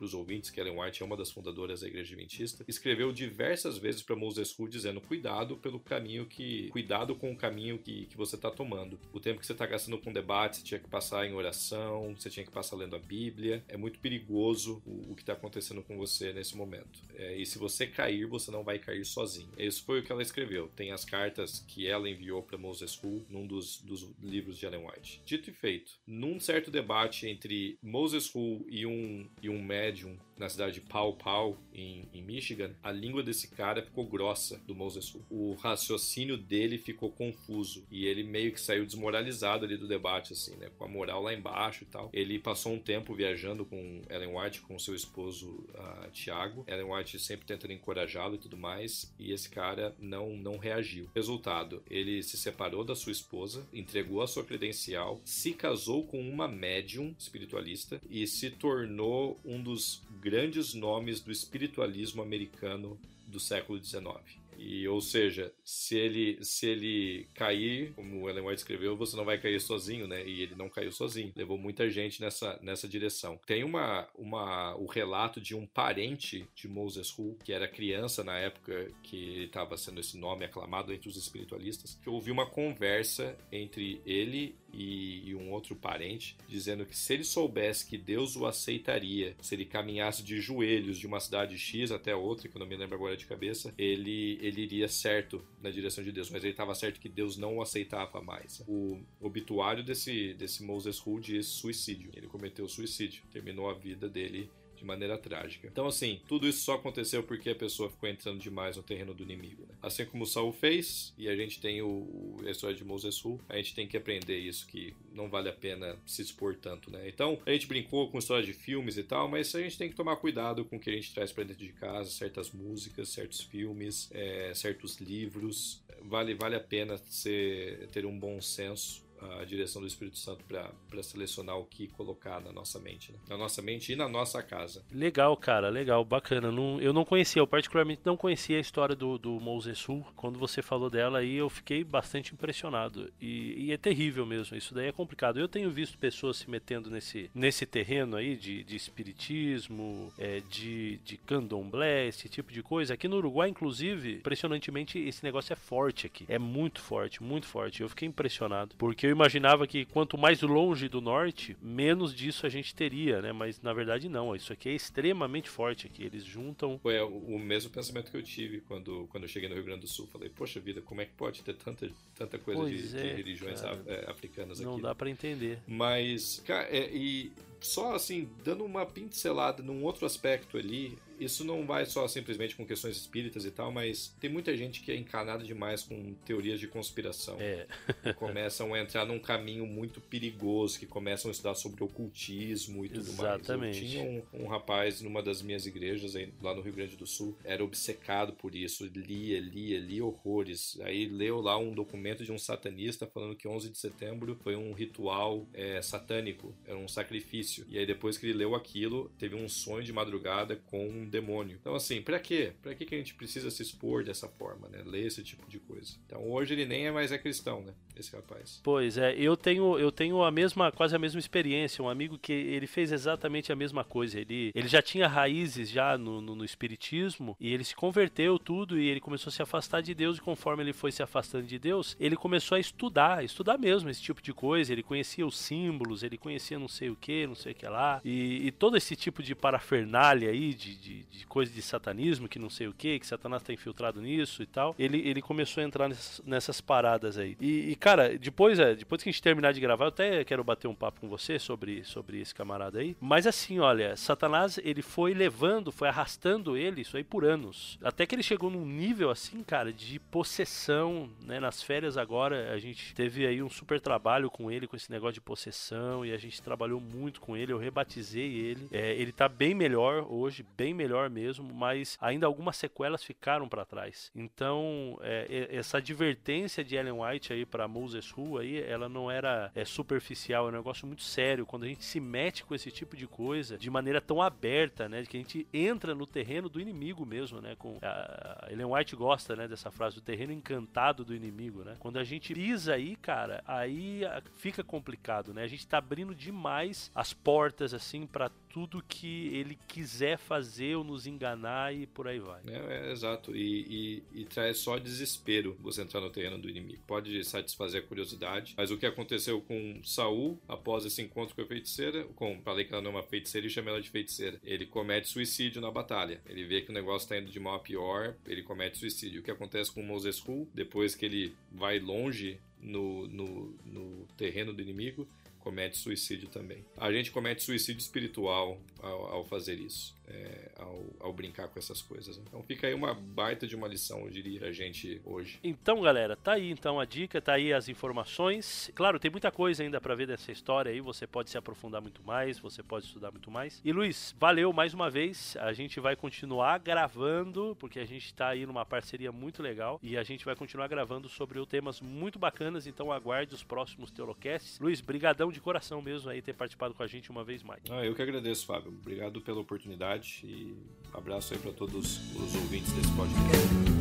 os ouvintes que Ellen White é uma das fundadoras da igreja adventista, escreveu diversas vezes para Moses Hu dizendo cuidado pelo caminho que cuidado com o caminho que, que você está tomando. O tempo que você está gastando com debate, você tinha que passar em oração, você tinha que passar lendo a Bíblia. É muito perigoso o, o que está acontecendo com você nesse momento. É, e se você cair, você não vai cair sozinho. Isso foi o que ela escreveu. Tem as cartas que ela enviou para Moses Hu num dos, dos, livros de Ellen White. Dito e feito, num certo debate entre Moses Hu e um, e um médium na cidade de Pau Pau, em, em, Michigan, a língua desse cara ficou grossa do Moses Hu. O raciocínio dele ficou confuso e ele meio que saiu desmoralizado ali do debate, assim, né? Com a moral lá embaixo e tal. Ele passou um tempo viajando com Ellen White, com seu esposo uh, Tiago. Ellen White sempre tentando encorajá-lo e tudo mais, e esse cara não, não reagiu. Resultado, ele se separou da sua esposa, entregou a sua credencial, se casou com uma médium espiritualista e se tornou um dos grandes nomes do espiritualismo americano do século XIX. E, ou seja, se ele, se ele cair, como Ellen White escreveu, você não vai cair sozinho, né? E ele não caiu sozinho. Levou muita gente nessa, nessa direção. Tem uma, uma, o relato de um parente de Moses Hu, que era criança na época que estava sendo esse nome aclamado entre os espiritualistas, que ouviu uma conversa entre ele e, e, um outro parente, dizendo que se ele soubesse que Deus o aceitaria, se ele caminhasse de joelhos de uma cidade X até outra, que eu não me lembro agora de cabeça, ele, ele iria certo na direção de Deus, mas ele estava certo que Deus não o aceitava mais. O obituário desse, desse Moses Hu diz suicídio. Ele cometeu suicídio, terminou a vida dele de maneira trágica. Então, assim, tudo isso só aconteceu porque a pessoa ficou entrando demais no terreno do inimigo. Né? Assim como Saul fez, e a gente tem o, o, a história de Moses Hu, a gente tem que aprender isso, que não vale a pena se expor tanto, né? Então, a gente brincou com história de filmes e tal, mas a gente tem que tomar cuidado com o que a gente traz para dentro de casa, certas músicas, certos filmes, é, certos livros. Vale, vale a pena ser, ter um bom senso a direção do Espírito Santo para selecionar o que colocar na nossa mente, né? na nossa mente e na nossa casa. Legal, cara, legal, bacana. Não, eu não conhecia, eu particularmente não conhecia a história do, do Sul. Quando você falou dela aí, eu fiquei bastante impressionado. E, e, é terrível mesmo, isso daí é complicado. Eu tenho visto pessoas se metendo nesse, nesse terreno aí de, de espiritismo, é, de, de candomblé, esse tipo de coisa. Aqui no Uruguai, inclusive, impressionantemente, esse negócio é forte aqui. É muito forte, muito forte. Eu fiquei impressionado, porque imaginava que quanto mais longe do norte, menos disso a gente teria, né? Mas na verdade não. Isso aqui é extremamente forte aqui. Eles juntam. Foi o mesmo pensamento que eu tive quando, quando eu cheguei no Rio Grande do Sul. Falei, poxa vida, como é que pode ter tanta, tanta coisa de, é, de, religiões cara, é, africanas aqui? Não dá para entender. Mas, cara, é, e só assim, dando uma pincelada num outro aspecto ali, isso não vai só simplesmente com questões espíritas e tal, mas tem muita gente que é encanada demais com teorias de conspiração. É. que [laughs] começam a entrar num caminho muito perigoso, que começam a estudar sobre ocultismo e tudo Exatamente. mais. Eu tinha um, um rapaz numa das minhas igrejas aí, lá no Rio Grande do Sul, era obcecado por isso, lia, lia, lia horrores. Aí leu lá um documento de um satanista falando que 11 de setembro foi um ritual é, satânico, era um sacrifício. E aí depois que ele leu aquilo, teve um sonho de madrugada com demônio. Então assim, pra quê? Que que a gente precisa se expor dessa forma, né? Ler esse tipo de coisa. Então hoje ele nem é mais é cristão, né? Esse rapaz. Pois é, eu tenho, eu tenho a mesma, quase a mesma experiência. Um amigo que ele fez exatamente a mesma coisa. Ele, ele já tinha raízes já no, no, no espiritismo e ele se converteu tudo e ele começou a se afastar de Deus. E conforme ele foi se afastando de Deus, ele começou a estudar, estudar mesmo esse tipo de coisa. Ele conhecia os símbolos, ele conhecia não sei o que, não sei o que lá. E, e todo esse tipo de parafernália aí, de, de, de coisa de satanismo, que não sei o que, que Satanás tá infiltrado nisso e tal. Ele, ele começou a entrar nessas, nessas paradas aí. E, e, cara, depois, é, depois que a gente terminar de gravar, eu até quero bater um papo com você sobre, sobre esse camarada aí. Mas assim, olha, Satanás, ele foi levando, foi arrastando ele, isso aí por anos. Até que ele chegou num nível assim, cara, de possessão, né? Nas férias agora, a gente teve aí um super trabalho com ele, com esse negócio de possessão, e a gente trabalhou muito com ele, eu rebatizei ele. É, ele tá bem melhor hoje, bem melhor mesmo, mas ainda algumas sequelas ficaram para trás. Então, é, essa advertência de Ellen White aí para Moses Who aí, ela não era é, superficial, é um negócio muito sério. Quando a gente se mete com esse tipo de coisa de maneira tão aberta, né, que a gente entra no terreno do inimigo mesmo, né, com a Ellen White gosta, né, dessa frase do terreno encantado do inimigo, né? Quando a gente pisa aí, cara, aí fica complicado, né? A gente tá abrindo demais as portas assim para tudo que ele quiser fazer ou nos enganar e por aí vai. É, é, exato. E, e, e traz só desespero você entrar no terreno do inimigo. Pode satisfazer a curiosidade, mas o que aconteceu com Saul após esse encontro com a feiticeira, com falei que ela não é uma feiticeira e chama ela de feiticeira. Ele comete suicídio na batalha. Ele vê que o negócio tá indo de mal a pior, ele comete suicídio. O que acontece com Moses Hu, depois que ele vai longe no, no, no terreno do inimigo, comete suicídio também. A gente comete suicídio espiritual ao, ao fazer isso, é, ao, ao brincar com essas coisas. Então fica aí uma baita de uma lição, eu diria, a gente hoje. Então, galera, tá aí então a dica, tá aí as informações. Claro, tem muita coisa ainda pra ver dessa história aí, você pode se aprofundar muito mais, você pode estudar muito mais. E Luiz, valeu mais uma vez. A gente vai continuar gravando, porque a gente tá aí numa parceria muito legal e a gente vai continuar gravando sobre temas muito bacanas, então aguarde os próximos Teolocasts. Luiz, brigadão de coração mesmo aí ter participado com a gente uma vez mais. Ah, eu que agradeço, Fábio. Obrigado pela oportunidade e abraço aí para todos os ouvintes desse podcast.